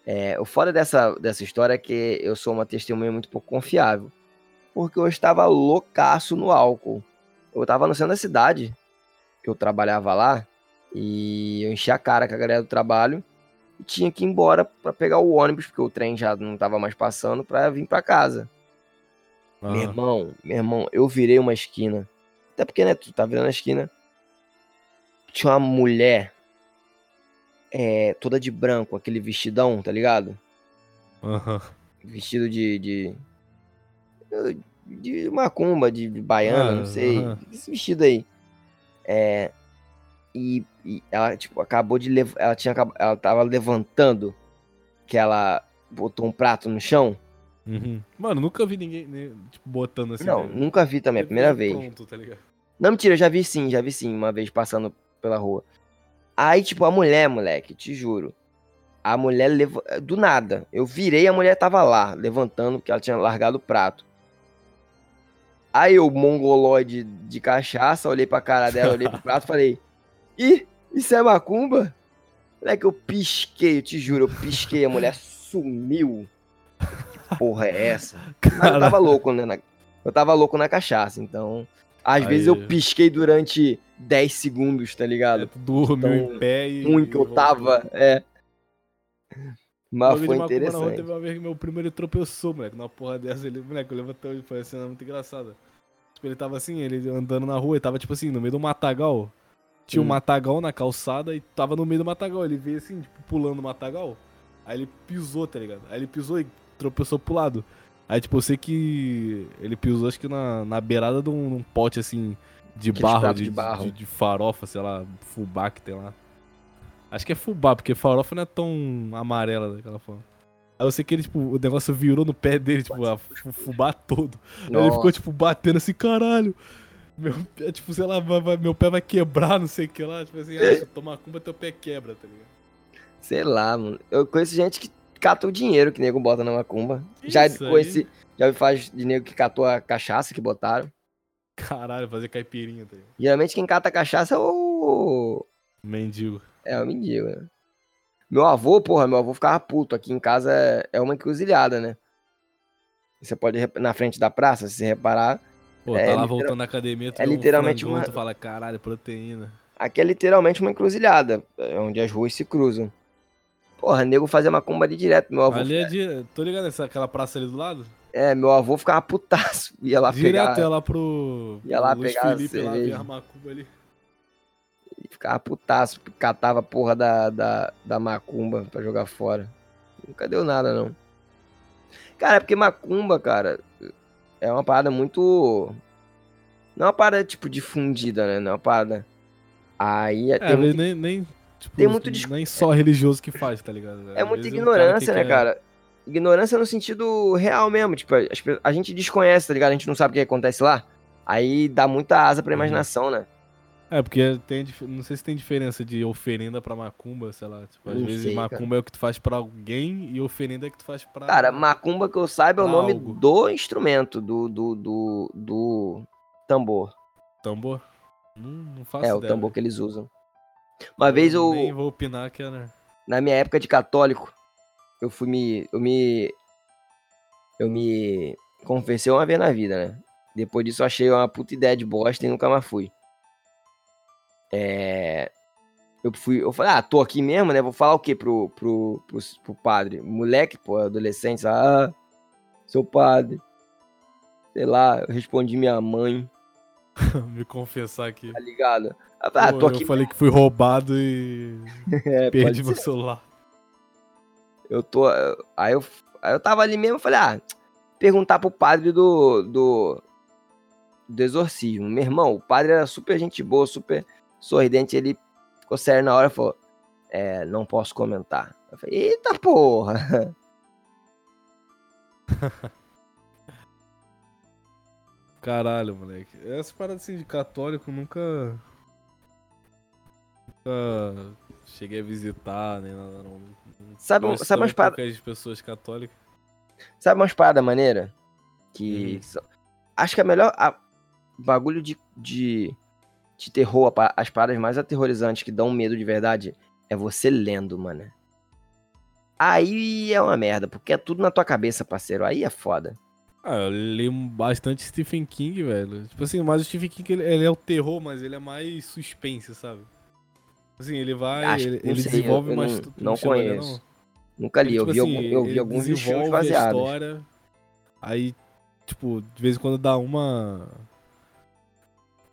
É, o foda dessa, dessa história é que eu sou uma testemunha muito pouco confiável. Porque eu estava loucaço no álcool. Eu tava no centro da cidade, que eu trabalhava lá, e eu enchi a cara com a galera do trabalho e tinha que ir embora pra pegar o ônibus, porque o trem já não tava mais passando, pra vir pra casa. Aham. Meu irmão, meu irmão, eu virei uma esquina. Até porque, né, tu tá virando a esquina. Tinha uma mulher é, toda de branco, aquele vestidão, tá ligado? Aham. Vestido de. de, de macumba, de, de baiana, Ah, não sei. aham. Esse vestido aí. É. E, e ela, tipo, acabou de. Ela tinha Ela tava levantando. Que ela botou um prato no chão. Uhum. Mano, nunca vi ninguém né, tipo, botando assim. não, né? nunca vi também, é a primeira vez. Pronto, tá? Não, mentira, eu já vi sim, já vi sim, uma vez passando pela rua. Aí, tipo, a mulher, moleque, te juro. A mulher levou. Do nada. Eu virei a mulher tava lá, levantando, porque ela tinha largado o prato. Aí eu, mongoloide de cachaça, olhei pra cara dela, olhei pro prato e falei: Ih, isso é macumba? Moleque, eu pisquei, eu te juro, eu pisquei, a mulher sumiu. Que porra é essa? Mas eu tava louco, né? na- Eu tava louco na cachaça, então. Às Aí- vezes eu pisquei durante 10 segundos, tá é, ligado? tu dormiu Então, em pé e. Ruim que eu tava, é. Mas foi na rua, interessante. Teve uma vez que meu primo ele tropeçou, moleque. Numa porra dessa, ele, moleque, eu levantou e foi uma cena muito engraçada. Tipo, ele tava assim, ele andando na rua, ele tava tipo assim, no meio do matagal. Tinha um Hum. matagal na calçada e tava no meio do matagal. Ele veio assim, tipo, pulando o matagal. Aí ele pisou, tá ligado? Aí ele pisou e tropeçou pro lado. Aí, tipo, eu sei que ele pisou, acho que na, na beirada de um, num pote, assim, de barro, de, de barro. De, de farofa, sei lá, fubá que tem lá. Acho que é fubá, porque farofa não é tão amarela daquela forma. Aí eu sei que ele, tipo, o negócio virou no pé dele, tipo, a fu- fubá todo. Aí ele ficou, tipo, batendo assim, caralho. Meu pé, tipo, sei lá, vai- meu pé vai quebrar, não sei o que lá. Tipo assim, ah, se eu tomar cumba, teu pé quebra, tá ligado? sei lá, mano. Eu conheço gente que cata o dinheiro que nego bota na macumba. Já conheci. Já vi faz de nego que catou a cachaça que botaram. Caralho, fazer caipirinha, tá ligado? Geralmente quem cata a cachaça é o. Mendigo. É o mendigo, né? Meu avô, porra, meu avô ficava puto. Aqui em casa é, é uma encruzilhada, né? Você pode, na frente da praça, se você reparar, Pô, É, tá lá literal- voltando da academia, tu é um literalmente frangão, uma- Tu fala, caralho, proteína. aqui é literalmente uma encruzilhada, é onde as ruas se cruzam. Porra, nego fazia macumba ali direto. Meu avô, Ali é de. Tô ligado nessa aquela praça ali do lado? é, meu avô ficava putaço. Ia lá Direto pegar, ia lá pro. Ia lá pro pegar a Felipe lá, ver a macumba ali. Ficava putaço, catava a porra da, da, da macumba pra jogar fora. Nunca deu nada, não. Cara, é porque macumba, cara, é uma parada muito. Não é uma parada, tipo, difundida, né? Não é uma parada. Aí É, tem muito nem, nem, tipo, tem muito nem só religioso que faz, tá ligado? É Às muita ignorância, que né, quer- cara? Ignorância no sentido real mesmo. Tipo, a gente desconhece, tá ligado? A gente não sabe o que acontece lá. Aí dá muita asa pra Uhum. imaginação, né? É, porque tem, não sei se tem diferença de oferenda pra macumba, sei lá. Tipo, às Não vezes sei, cara. macumba é o que tu faz pra alguém e oferenda é o que tu faz pra. Cara, macumba que eu saiba é o nome algo. do instrumento, do, do, do, do tambor. Tambor? Não, não faço É, o ideia, tambor velho. que eles usam. Uma vez eu, Nem vou opinar que era. na minha época de católico, eu fui me. Eu me. Eu me confessei uma vez na vida, né? Depois disso eu achei uma puta ideia de bosta e nunca mais fui. É. Eu fui. Eu falei, ah, tô aqui mesmo, né? Vou falar o quê pro, pro, pro, pro padre? Moleque, pô, adolescente, ah, seu padre. Sei lá, eu respondi minha mãe, Me confessar aqui. tá ligado? Ah, tô eu aqui. falei que fui roubado e É, perdi meu ser. celular. Eu tô. eu- Aí eu, aí eu tava ali mesmo, eu falei, ah, perguntar pro padre do, do, do exorcismo. Meu irmão, o padre era super gente boa, super sorridente, ele ficou sério na hora e falou, é, não posso comentar. Eu falei, eita porra! Caralho, moleque. Essa parada assim de católico nunca. nunca cheguei a visitar, nem nada, não. Sabe, sabe umas paradas. poucas pessoas católicas. Sabe umas paradas maneira? Que. Uhum. são- Acho que a melhor. A... Bagulho de, de, de terror, as paradas mais aterrorizantes que dão medo de verdade é você lendo, mano. Aí é uma merda, porque é tudo na tua cabeça, parceiro. Aí é foda. Ah, eu li bastante Stephen King, velho. Tipo assim, mas o Stephen King, ele, ele é o terror, mas ele é mais suspense, sabe? Assim, ele vai, Acho- ele, ele sei, desenvolve eu uma não- não conheço. não? Nunca li, Ele, eu, tipo vi, assim, algum- eu vi alguns filmes baseados. história, aí, tipo, de vez em quando dá uma...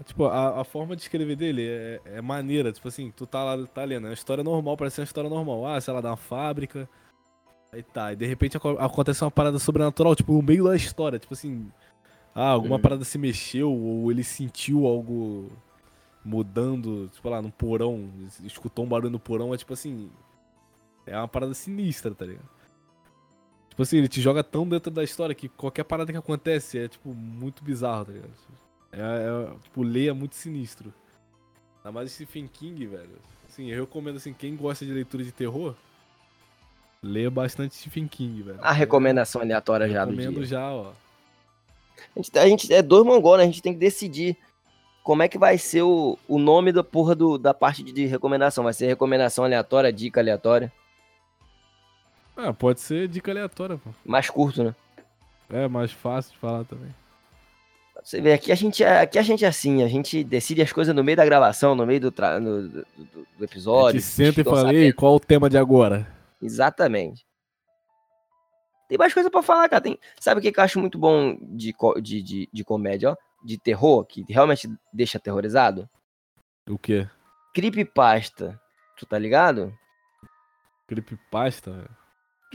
Tipo, a, a forma de escrever dele é, é maneira, tipo assim, tu tá lá, tá lendo, é uma história normal, parece uma história normal. Ah, sei lá, da uma fábrica, aí tá, e de repente aco- acontece uma parada sobrenatural, tipo, no meio da história, tipo assim... Ah, alguma Uhum. parada se mexeu, ou ele sentiu algo mudando, tipo lá, no porão, escutou um barulho no porão, é tipo assim. É uma parada sinistra, tá ligado? Tipo assim, ele te joga tão dentro da história que qualquer parada que acontece é, tipo, muito bizarro, tá ligado? É, é, tipo, ler é muito sinistro. Ainda mais Stephen King, velho. Assim, eu recomendo, assim, quem gosta de leitura de terror, leia bastante Stephen King, velho. A recomendação aleatória já do Recomendo dia. já, ó. A gente, a gente é dois mongol, né? A gente tem que decidir como é que vai ser o, o nome da porra do, da parte de, de recomendação. Vai ser recomendação aleatória, dica aleatória. Ah, pode ser dica aleatória, pô. Mais curto, né? É mais fácil de falar também. Você vê, aqui a gente é, aqui a gente é assim, a gente decide as coisas no meio da gravação, no meio do, tra... no- do, do- do A episódio. gente senta e fala, ei, qual o tema de agora? Exatamente. Tem mais coisa pra falar, cara. Tem... Sabe o que que eu acho muito bom de, de, de, de comédia, ó? De terror, que realmente deixa aterrorizado? O quê? Creepypasta. Tu tá ligado? Creepypasta?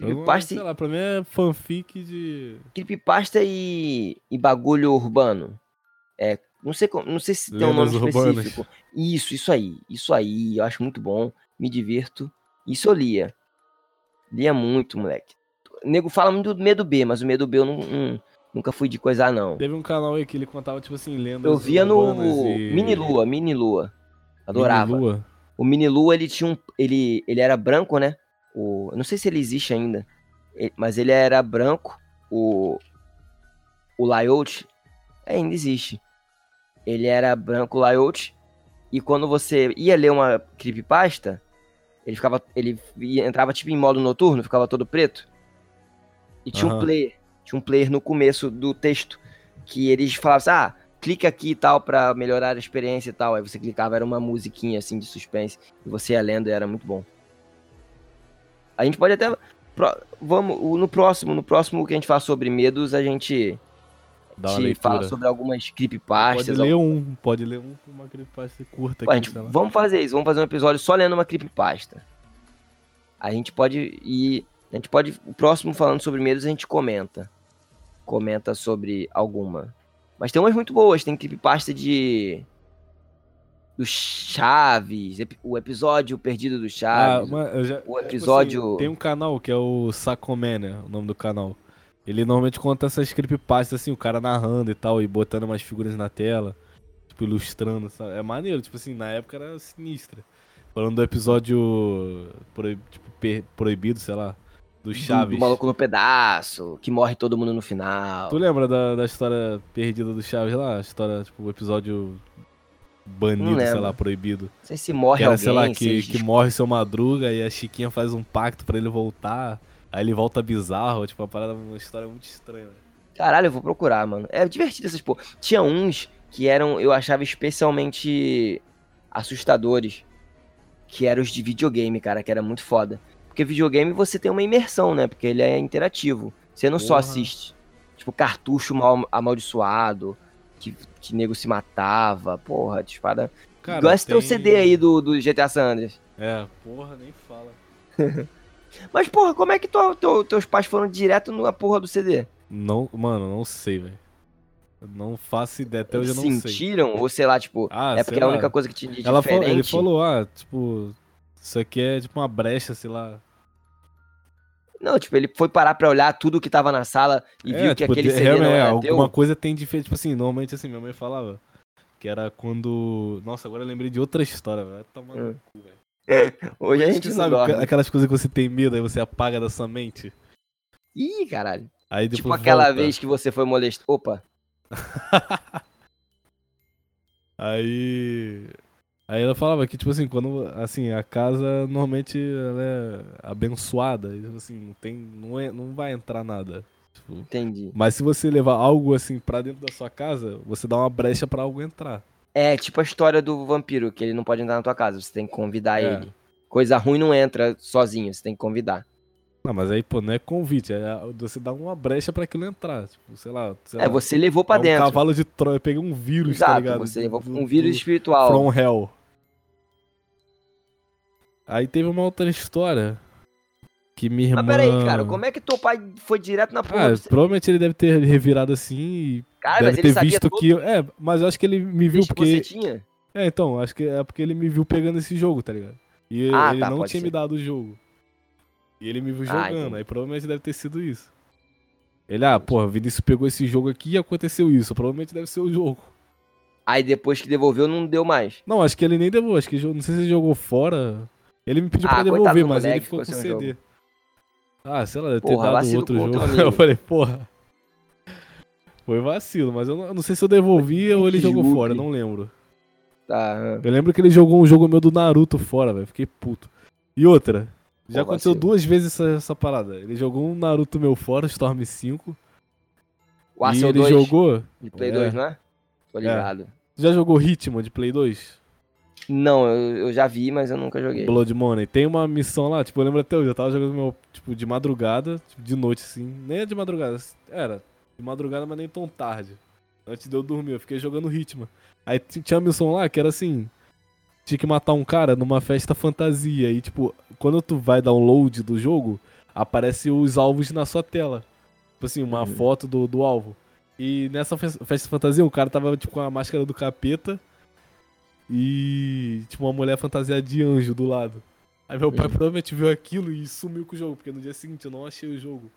Não- Creepypasta, Sei lá, pra mim é fanfic de. creepypasta e, e bagulho urbano. É, não sei, como- não sei se tem um nome urbanas. específico. Isso, isso aí. Isso aí, eu acho muito bom. Me divirto. Isso eu lia. Lia muito, moleque. O nego fala muito do medo B, mas o medo B eu não, não- nunca fui de coisar, não. Teve um canal aí que ele contava, tipo assim, lendas Eu via no e... Mini Lua, Mini Lua. Adorava. Mini Lua? O Mini Lua, ele tinha um. Ele, ele era branco, né? O, não sei se ele existe ainda. Mas ele era branco. O. O layout. ainda existe. Ele era branco o layout. E quando você ia ler uma creepypasta, ele ficava. Ele entrava tipo em modo noturno, ficava todo preto. E tinha um Aham. player. Tinha um player no começo do texto. Que eles falavam assim, ah, clica aqui e tal pra melhorar a experiência e tal. Aí você clicava, era uma musiquinha assim de suspense. E você ia lendo e era muito bom. A gente pode até. vamos, no próximo, no próximo que a gente fala sobre medos, a gente Dá uma te fala sobre algumas Pode creepypastas. ler um, pode ler um com uma creepypasta curta Pô, aqui, gente- vamos fazer isso, vamos fazer um episódio só lendo uma creepypasta. A gente pode ir. A gente pode. O próximo falando sobre medos, a gente comenta. Comenta sobre alguma. Mas tem umas muito boas, tem creepypasta de. Do Chaves, o episódio perdido do Ah, Chaves. eu já- o tipo episódio- assim, tem um canal que é o Sacomé, né? O nome do canal. Ele normalmente conta essas creepypastas, assim, o cara narrando e tal, e botando umas figuras na tela, tipo, ilustrando, sabe? É maneiro, tipo assim, na época era sinistra. Falando do episódio proib- tipo, proibido, sei lá, do do, Chaves. do maluco no pedaço, que morre todo mundo no final. Tu lembra da, da história perdida do Chaves lá? A história, tipo, o episódio banido, sei lá, proibido. Não sei se morre Que era, alguém, sei lá, se que, eles que morre seu Madruga e a Chiquinha faz um pacto pra ele voltar. Aí ele volta bizarro, tipo, uma parada, uma história muito estranha. velho. Caralho, eu vou procurar, mano. É divertido essas porra. Tinha uns que eram, eu achava especialmente assustadores. Que eram os de videogame, cara, que era muito foda. Porque videogame você tem uma imersão, né? Porque ele é interativo. Você não só Porra. assiste. Tipo, cartucho mal amaldiçoado. Que, que nego se matava. Porra, de espada. Cara, teu tem- CD aí do, do GTA San Andreas. É, porra, nem fala. Mas, porra, como é que tu- teu- teus pais foram direto na porra do CD? Não, mano, não sei, velho. Não faço ideia, até hoje eu não sei. Sentiram? Ou sei lá, tipo, Ah, é porque é a lá. única coisa que te de Ela falou, diferente. ele falou, ah, tipo, isso aqui é tipo uma brecha, sei lá. Não, tipo, ele foi parar pra olhar tudo que tava na sala e é, viu que tipo, aquele CD não realmente, é, era alguma teu. coisa tem diferente. Tipo assim, normalmente assim, minha mãe falava. Que era quando. Nossa, agora eu lembrei de outra história, velho. Tomar no Hum. cu, velho. Hoje a gente sabe dorme. aquelas coisas que você tem medo, aí você apaga da sua mente. Ih, caralho. Aí depois Tipo aquela volta. vez que você foi molestar. Opa. Aí. Aí ela falava que, tipo assim, quando. Assim, a casa normalmente ela é abençoada. E, tipo assim, não tem. Não, é, não vai entrar nada. Tipo, Entendi. mas se você levar algo assim pra dentro da sua casa, você dá uma brecha pra algo entrar. É tipo a história do vampiro, que ele não pode entrar na tua casa, você tem que convidar É. ele. Coisa ruim não entra sozinho, você tem que convidar. Não, mas aí, pô, não é convite, é você dá uma brecha pra aquilo entrar. Tipo, sei lá. sei É, lá, você levou pra é um dentro. cavalo de Troia, peguei um vírus, tá Exato, ligado? você levou um vírus espiritual. From Hell. Aí teve uma outra história que minha irmã. Mas peraí, cara, como é que teu pai foi direto na porra Ah, provavelmente ele deve ter revirado assim e Cara, deve ter visto todo que. É, mas eu acho que ele me viu desde que você porque. tinha? É, então, acho que é porque ele me viu pegando esse jogo, tá ligado? E Ah, ele tá, não tinha ser. me dado o jogo. E ele me viu Ah, jogando, aí provavelmente deve ter sido isso. Ele, ah, porra, o Vinícius pegou esse jogo aqui e aconteceu isso. Provavelmente deve ser o jogo. Aí depois que devolveu, não deu mais. Não, acho que ele nem devolveu, acho que não sei se ele jogou fora. Ele me pediu Ah, pra devolver, mas ele ficou com CD. Ah, sei lá, deve ter Porra, dado outro jogo. Eu falei, porra. Foi vacilo, mas eu não, eu não sei se eu devolvi ou ele jogou fora, não lembro. Tá. ah. Eu lembro que ele jogou um jogo meu do Naruto fora, velho. Fiquei puto. E outra, já Pô, aconteceu vacilo. duas vezes essa, essa parada. Ele jogou um Naruto meu fora, Storm 5. O e ele 2 jogou. de Play É. 2, não é? Tô ligado. Já jogou Hitman de Play 2? Não, eu, eu já vi, mas eu nunca joguei. Blood Money. Tem uma missão lá, tipo, eu lembro até hoje, eu tava jogando meu, tipo, de madrugada, tipo, de noite, assim. Nem é de madrugada, era. De madrugada, mas nem tão tarde. Antes de eu dormir, eu fiquei jogando Hitman. Aí tinha uma missão lá que era assim. Tinha que matar um cara numa festa fantasia. E, tipo, quando tu vai download do jogo, aparece os alvos na sua tela. Tipo assim, uma Uhum. foto do, do alvo. E nessa fes- festa fantasia, o cara tava, tipo, com a máscara do capeta. E, tipo, uma mulher fantasiada de anjo do lado. Aí meu pai Uhum. provavelmente viu aquilo e sumiu com o jogo, porque no dia seguinte eu não achei o jogo.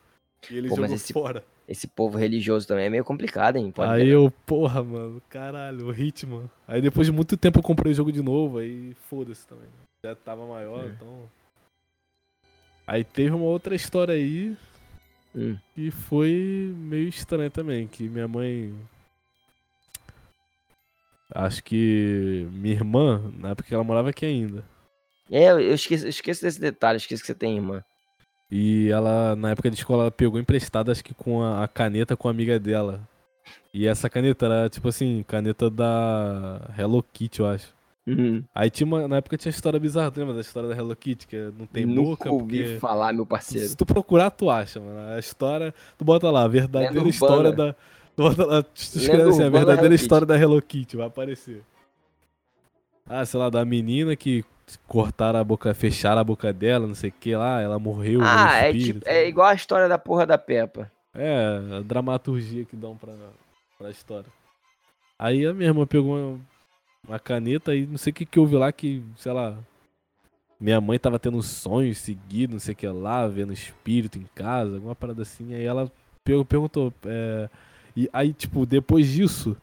E ele Pô, mas jogou esse- fora. Esse povo religioso também é meio complicado, hein? Pode aí eu, porra, mano, caralho, o Hitman. Aí depois de muito tempo eu comprei o jogo de novo, aí foda-se também. Já tava maior, É. então. Aí teve uma outra história aí Hum. que foi meio estranha também, que minha mãe. Acho que minha irmã, na época que ela morava aqui ainda. É, eu esqueço, eu esqueço desse detalhe, esqueço que você tem irmã. E ela, na época de escola, ela pegou emprestada, acho que com a, a caneta com a amiga dela. E essa caneta era, tipo assim, caneta da Hello Kitty, eu acho. Uhum. Aí tinha uma, na época tinha a história bizarra, tu lembra da história da Hello Kitty, que não tem Nunca boca, ouvi porque... falar, meu parceiro. Se tu procurar, tu acha, mano. A história, tu bota lá, a verdadeira Lenda história da... Bota lá, tu escreve assim, a verdadeira história da Hello Kitty, vai aparecer. Ah, sei lá, da menina que cortaram a boca, fecharam a boca dela, não sei o que lá, ela morreu. Ah, é, espírito, tipo, é igual a história da porra da Peppa. é, a dramaturgia que dão pra, pra história. Aí a minha irmã pegou uma, uma caneta e não sei o que que houve lá que, sei lá. Minha mãe tava tendo sonhos seguidos, não sei o que lá, vendo espírito em casa, alguma parada assim. Aí ela perguntou. é, e aí, tipo, depois disso.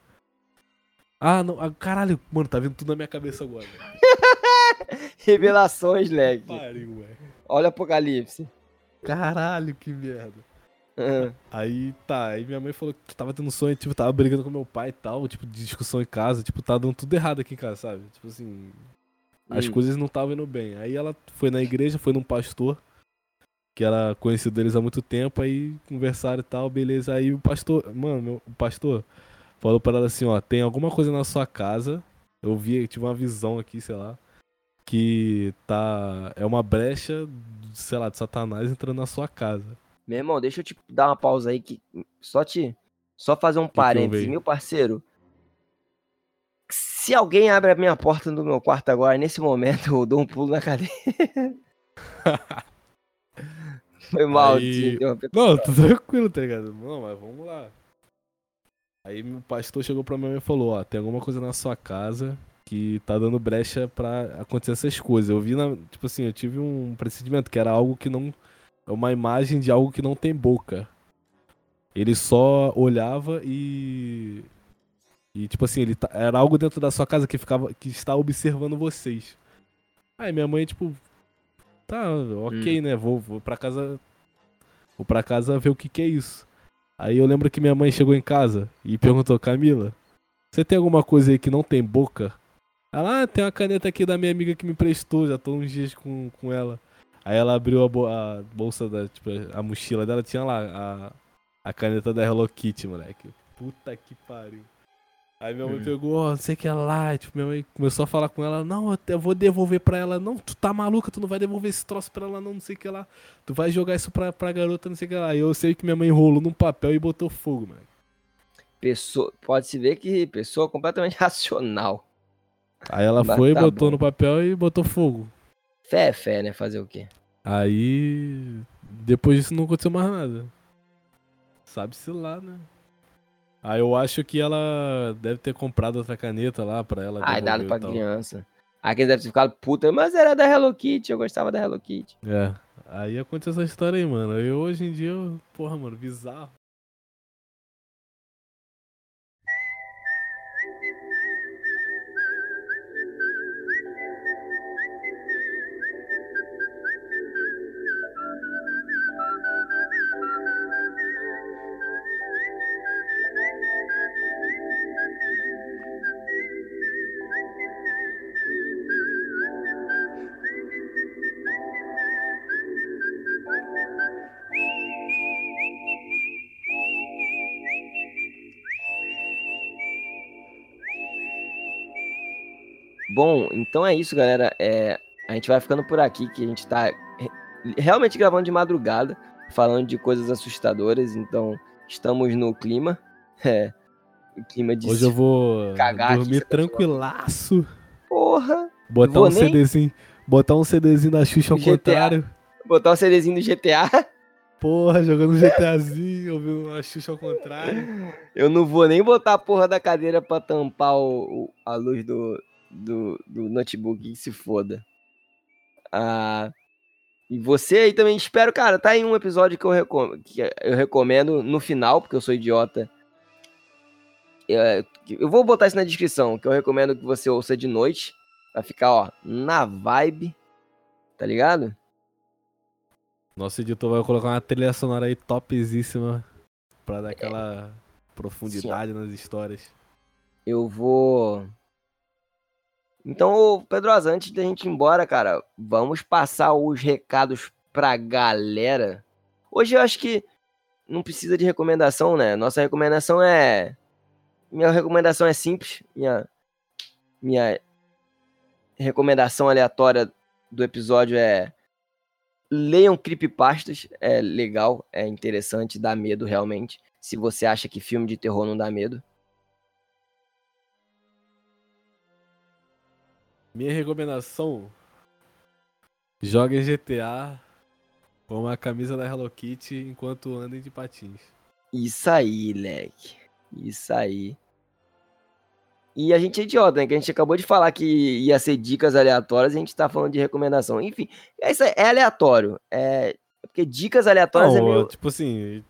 Ah, não. ah, caralho, mano, tá vindo tudo na minha cabeça agora. Revelações, leg. Pariu, ué. Olha o apocalipse. Caralho, que merda. Ah, Aí tá, aí minha mãe falou que tava tendo sonho, tipo, tava brigando com meu pai e tal, tipo, de discussão em casa, tipo, tá dando tudo errado aqui em casa, sabe? Tipo assim, as Hum. coisas não estavam indo bem. Aí ela foi na igreja, foi num pastor, que era conhecido deles há muito tempo, aí conversaram e tal, beleza. Aí o pastor, mano, meu- o pastor falou pra ela assim, ó, tem alguma coisa na sua casa, eu vi, tive uma visão aqui, sei lá, que tá, é uma brecha, sei lá, de satanás entrando na sua casa. Meu irmão, deixa eu te dar uma pausa aí que só te só fazer um houve parênteses, aí? meu parceiro. Se alguém abre a minha porta do meu quarto agora, nesse momento eu dou um pulo na cadeira. Foi mal, Aí-. Não, tô tranquilo, tá ligado? Não, mas vamos lá. Aí meu pastor chegou pra minha mãe e falou, ó, tem alguma coisa na sua casa que tá dando brecha pra acontecer essas coisas. Eu vi na, tipo assim, eu tive um procedimento que era algo que não é uma imagem de algo que não tem boca. Ele só olhava e E tipo assim, ele tá- era algo dentro da sua casa que ficava que está observando vocês. Aí minha mãe, tipo, tá, ok, né? Vou, vou pra casa. Vou pra casa ver o que, que é isso. Aí eu lembro que minha mãe chegou em casa e perguntou, Camila, você tem alguma coisa aí que não tem boca? Ela, ah, tem uma caneta aqui da minha amiga que me prestou, já tô uns dias com, com ela. Aí ela abriu a, bo- a bolsa da, tipo, a mochila dela, tinha lá a, a caneta da Hello Kitty, moleque. Puta que pariu. Aí minha mãe Hum. pegou, ó, não sei o que lá, tipo, minha mãe começou a falar com ela, não, eu vou devolver pra ela, não, tu tá maluca, tu não vai devolver esse troço pra ela não, não sei o que lá, tu vai jogar isso pra, pra garota, não sei o que lá. E eu sei que minha mãe enrolou num papel e botou fogo, mano. Pessoa, pode-se ver que pessoa completamente racional. Aí ela Mas foi, tá botou bom. no papel e botou fogo. Fé é fé, né? Fazer o quê? Aí, depois disso não aconteceu mais nada. Sabe-se lá, né? Aí eu acho que ela deve ter comprado outra caneta lá pra ela. Ai, dado pra criança. Aqui deve ter ficado puta, mas era da Hello Kitty, eu gostava da Hello Kitty. É. Aí aconteceu essa história aí, mano. Eu hoje em dia, eu- porra, mano, bizarro. Então é isso, galera. É, a gente vai ficando por aqui, que a gente tá re- realmente gravando de madrugada, falando de coisas assustadoras, então estamos no clima. É, o clima de Hoje eu vou cagar dormir tá tranquilaço. porra, Botar um nem- CDzinho. Botar um CDzinho da Xuxa ao GTA. contrário. botar o CDzinho do GTA. Porra, jogando um GTAzinho, ouvindo a Xuxa ao contrário. Eu não vou nem botar a porra da cadeira pra tampar o, o- a luz do, do, do notebook, que se foda. Ah, e você aí também, espero, cara, tá aí um episódio que eu, recom que eu recomendo no final, porque eu sou idiota. Eu, eu vou botar isso na descrição, que eu recomendo que você ouça de noite, pra ficar, ó, na vibe, tá ligado? Nosso editor vai colocar uma trilha sonora aí topzíssima pra dar aquela profundidade nas histórias. Eu vou. Então, Pedrosa, antes da gente ir embora, cara, vamos passar os recados pra galera. Hoje eu acho que não precisa de recomendação, né? Nossa recomendação é. Minha recomendação é simples. Minha, minha recomendação aleatória do episódio é. Leiam creepypastas. É legal, é interessante, dá medo realmente. Se você acha que filme de terror não dá medo. Minha recomendação: joguem GTA com uma camisa da Hello Kitty enquanto andem de patins. Isso aí, leque. Isso aí. E a gente é idiota, né? Que a gente acabou de falar que ia ser dicas aleatórias e a gente tá falando de recomendação. Enfim, é, isso é aleatório. É... é Porque dicas aleatórias é Não, meio. tipo assim,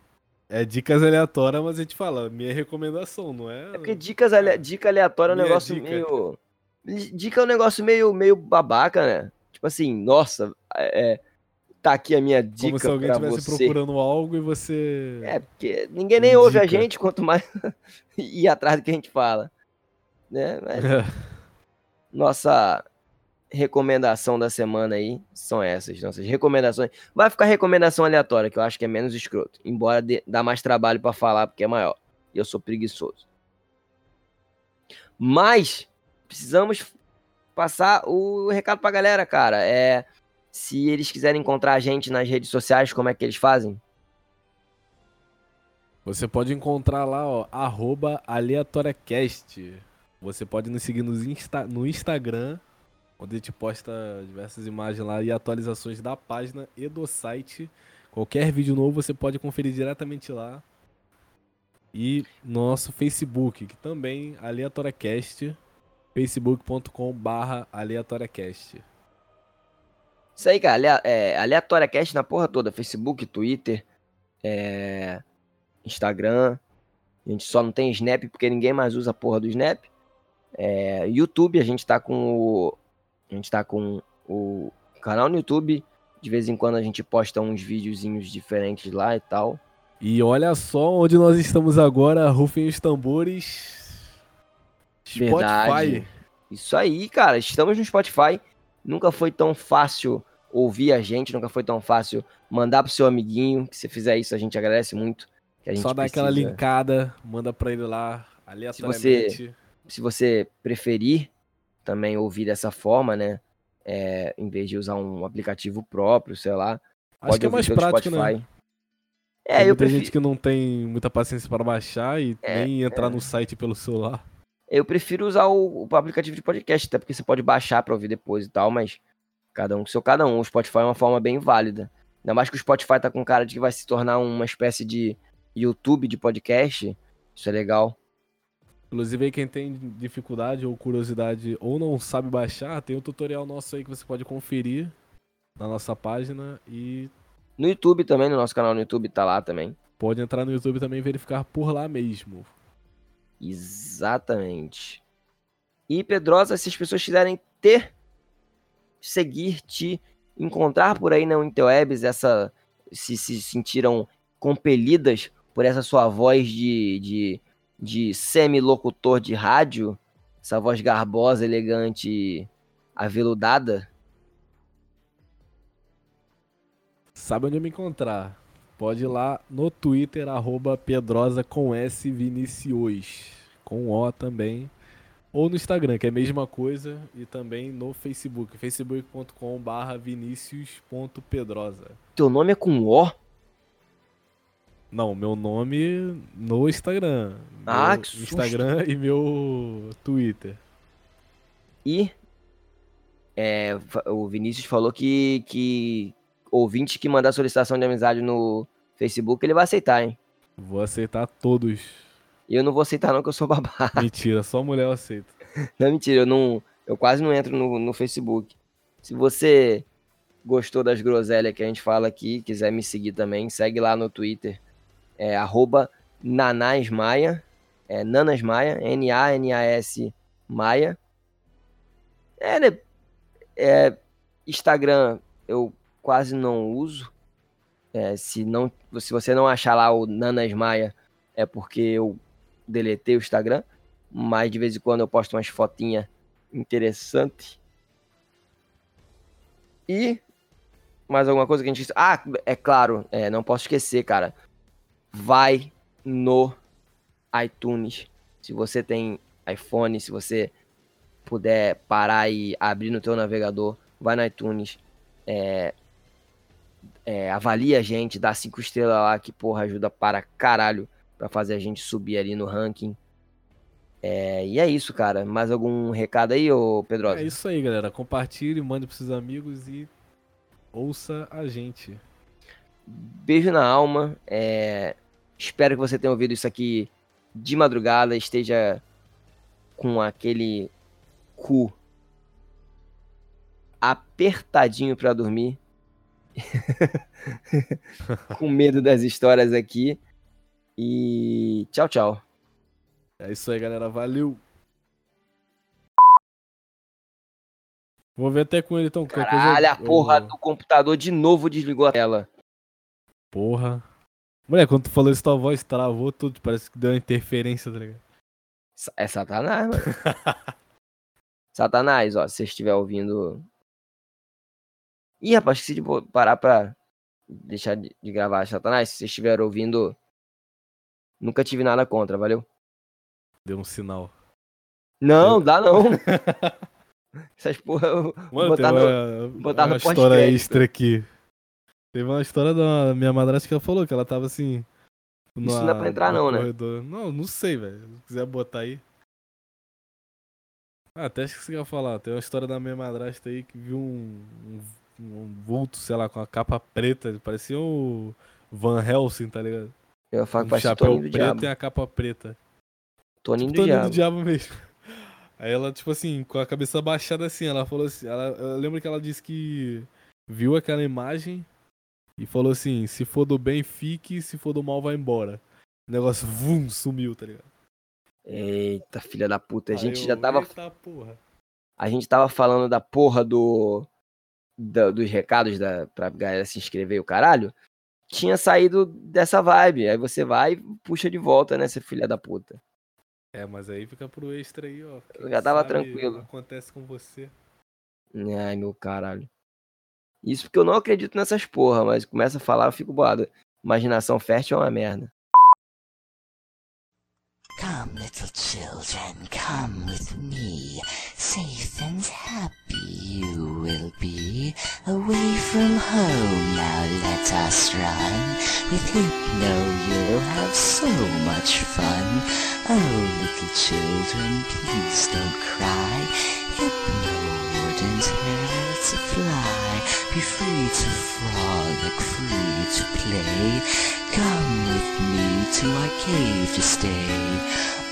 é dicas aleatórias, mas a gente fala, minha recomendação, não é? É porque dicas ale... dica aleatória é um Minha negócio dica. meio. Dica é um negócio meio, meio babaca, né? Tipo assim, nossa, é... tá aqui a minha dica Como se alguém estivesse procurando algo e você. É, porque ninguém nem ouve a Dica. gente, quanto mais ir atrás do que a gente fala. Né? Mas nossa recomendação da semana aí são essas, nossas recomendações. Vai ficar recomendação aleatória, que eu acho que é menos escroto. Embora dê, dá mais trabalho pra falar, porque é maior. E eu sou preguiçoso. Mas precisamos passar o recado pra galera, cara. É, se eles quiserem encontrar a gente nas redes sociais, como é que eles fazem? Você pode encontrar lá, ó, aleatoriacast. Você pode nos seguir no, Insta, no Instagram, onde a gente posta diversas imagens lá e atualizações da página e do site. Qualquer vídeo novo você pode conferir diretamente lá. E nosso Facebook, que também aleatoriacast, facebook.com barra aleatoriacast. Isso aí, cara. alea- É, aleatória cast na porra toda. Facebook, Twitter, é, Instagram. A gente só não tem Snap porque ninguém mais usa a porra do Snap. É, YouTube, a gente tá com o. A gente tá com o canal no YouTube. De vez em quando a gente posta uns videozinhos diferentes lá e tal. E olha só onde nós estamos agora, rufem os tambores. Verdade. Spotify. Isso aí, cara. Estamos no Spotify. Nunca foi tão fácil ouvir a gente, nunca foi tão fácil mandar pro seu amiguinho. Que se fizer isso, a gente agradece muito. Só dá aquela linkada, manda pra ele lá, aleatoriamente. Se você, se você preferir também ouvir dessa forma, né? É, em vez de usar um aplicativo próprio, sei lá. Acho que é mais prático, né? Spotify. né? É, tem eu prefiro... gente que não tem muita paciência para baixar e é, nem entrar é. no site pelo celular. Eu prefiro usar o, o, aplicativo de podcast, até porque você pode baixar para ouvir depois e tal, mas cada um com seu cada um. O Spotify é uma forma bem válida. Ainda mais que o Spotify tá com cara de que vai se tornar uma espécie de YouTube de podcast. Isso é legal. Inclusive aí quem tem dificuldade ou curiosidade ou não sabe baixar, tem um tutorial nosso aí que você pode conferir na nossa página e no YouTube também, no nosso canal no YouTube tá lá também. Pode entrar no YouTube também e verificar por lá mesmo. Exatamente. E Pedrosa, se as pessoas quiserem ter, seguir, te encontrar por aí na Interwebs, essa, se, se sentiram compelidas por essa sua voz de, de, de semi-locutor de rádio, essa voz garbosa, elegante, aveludada, Sabe onde me encontrar? Pode ir lá no Twitter, arroba Pedrosa com S Vinicius. Com O também. Ou no Instagram, que é a mesma coisa. E também no Facebook, facebook.com barra vinicius.pedrosa. Teu nome é com O? Não, meu nome no Instagram. Ah, meu que Instagram e meu Twitter. E é, o Vinícius falou que, que ouvinte que mandar solicitação de amizade no Facebook, ele vai aceitar, hein? Vou aceitar todos. E eu não vou aceitar não, que eu sou babaca. Mentira, só mulher eu aceito. Não, mentira, eu não. Eu quase não entro no, no Facebook. Se você gostou das groselhas que a gente fala aqui, quiser me seguir também, segue lá no Twitter. É arroba Nanasmaia. É Nanasmaia, N-A-N-A-S Maia. É, né? É, Instagram, eu quase não uso. É, se, não, se você não achar lá o Nanas Maia, é porque eu deletei o Instagram. Mas de vez em quando eu posto umas fotinhas interessantes. E mais alguma coisa que a gente. Ah, é claro, é, não posso esquecer, cara. Vai no iTunes. Se você tem iPhone, se você puder parar e abrir no teu navegador, vai no iTunes. É, é, avalia a gente, dá cinco estrelas lá, que porra ajuda para caralho para fazer a gente subir ali no ranking. É, e é isso, cara. Mais algum recado aí, ô Pedro? É isso aí, galera. Compartilhe, mande pros seus amigos e ouça a gente. Beijo na alma. É... Espero que você tenha ouvido isso aqui de madrugada, esteja com aquele cu apertadinho para dormir. com medo das histórias aqui. E tchau, tchau. É isso aí, galera. Valeu. Vou ver até com ele então. Caralho, coisa... a porra eu... do computador de novo desligou a tela. Porra. Mulher, quando tu falou isso, tua voz travou tudo. Parece que deu uma interferência, tá ligado? É Satanás, mano. Satanás, ó, se você estiver ouvindo Ih, rapaz, esqueci de parar pra deixar de, de gravar. Satanás, se vocês estiverem ouvindo, nunca tive nada contra, valeu? Deu um sinal. Não, Eu... dá não. Essas porra, Mano, botar no, uma, botar uma no história extra aqui. Teve uma história da minha madrasta que ela falou que ela tava assim. Isso não dá pra entrar, não, corredor. né? Não, não sei, velho. Se quiser botar aí. Ah, até acho que você ia falar. Tem uma história da minha madrasta aí que viu um, um um vulto, sei lá, com a capa preta. Parecia o Van Helsing, tá ligado? Eu falo um chapéu preto diabo. e a capa preta. Toninho tipo, do, Toninho diabo. do diabo mesmo. Aí ela, tipo assim, com a cabeça baixada assim, ela falou assim, ela, eu lembro que ela disse que viu aquela imagem e falou assim, se for do bem, fique, se for do mal, vai embora. O negócio, vum, sumiu, tá ligado? Eita, filha da puta. A gente eu, já tava. Eita porra. A gente tava falando da porra do. Da- dos recados da, pra galera se inscrever e o caralho. Tinha saído dessa vibe. Aí você vai e puxa de volta, né, seu filha da puta. É, mas aí fica pro extra aí, ó. Quem já tava tranquilo. Acontece com você. Ai, meu caralho. Isso porque eu não acredito nessas porra, mas começa a falar, eu fico boado. Imaginação fértil é uma merda. Come, little children, come with me. Safe and happy you will be. Away from home, now let us run. With Hypno, you'll have so much fun. Oh, little children, please don't cry. Hypno wouldn't hurt to fly. Be free to frolic, free to play. Come with me to my cave to stay.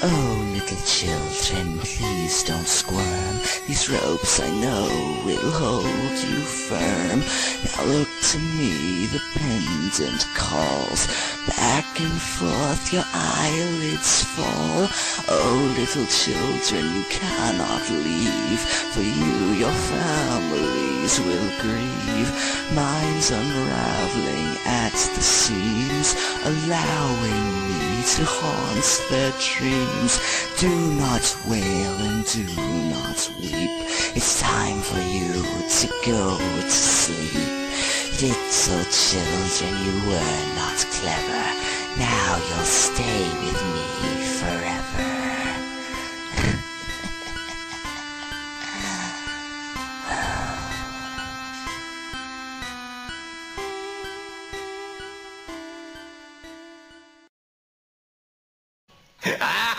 Oh, little children, please don't squirm. These ropes I know will hold you firm. Now look to me, the pendant calls. Back and forth your eyelids fall. Oh, little children, you cannot leave. For you, your families will grieve. Mine's unraveling at the seams, allowing me to haunt their dreams. Do not wail and do not weep. It's time for you to go to sleep. Little children, you were not clever. Now you'll stay with me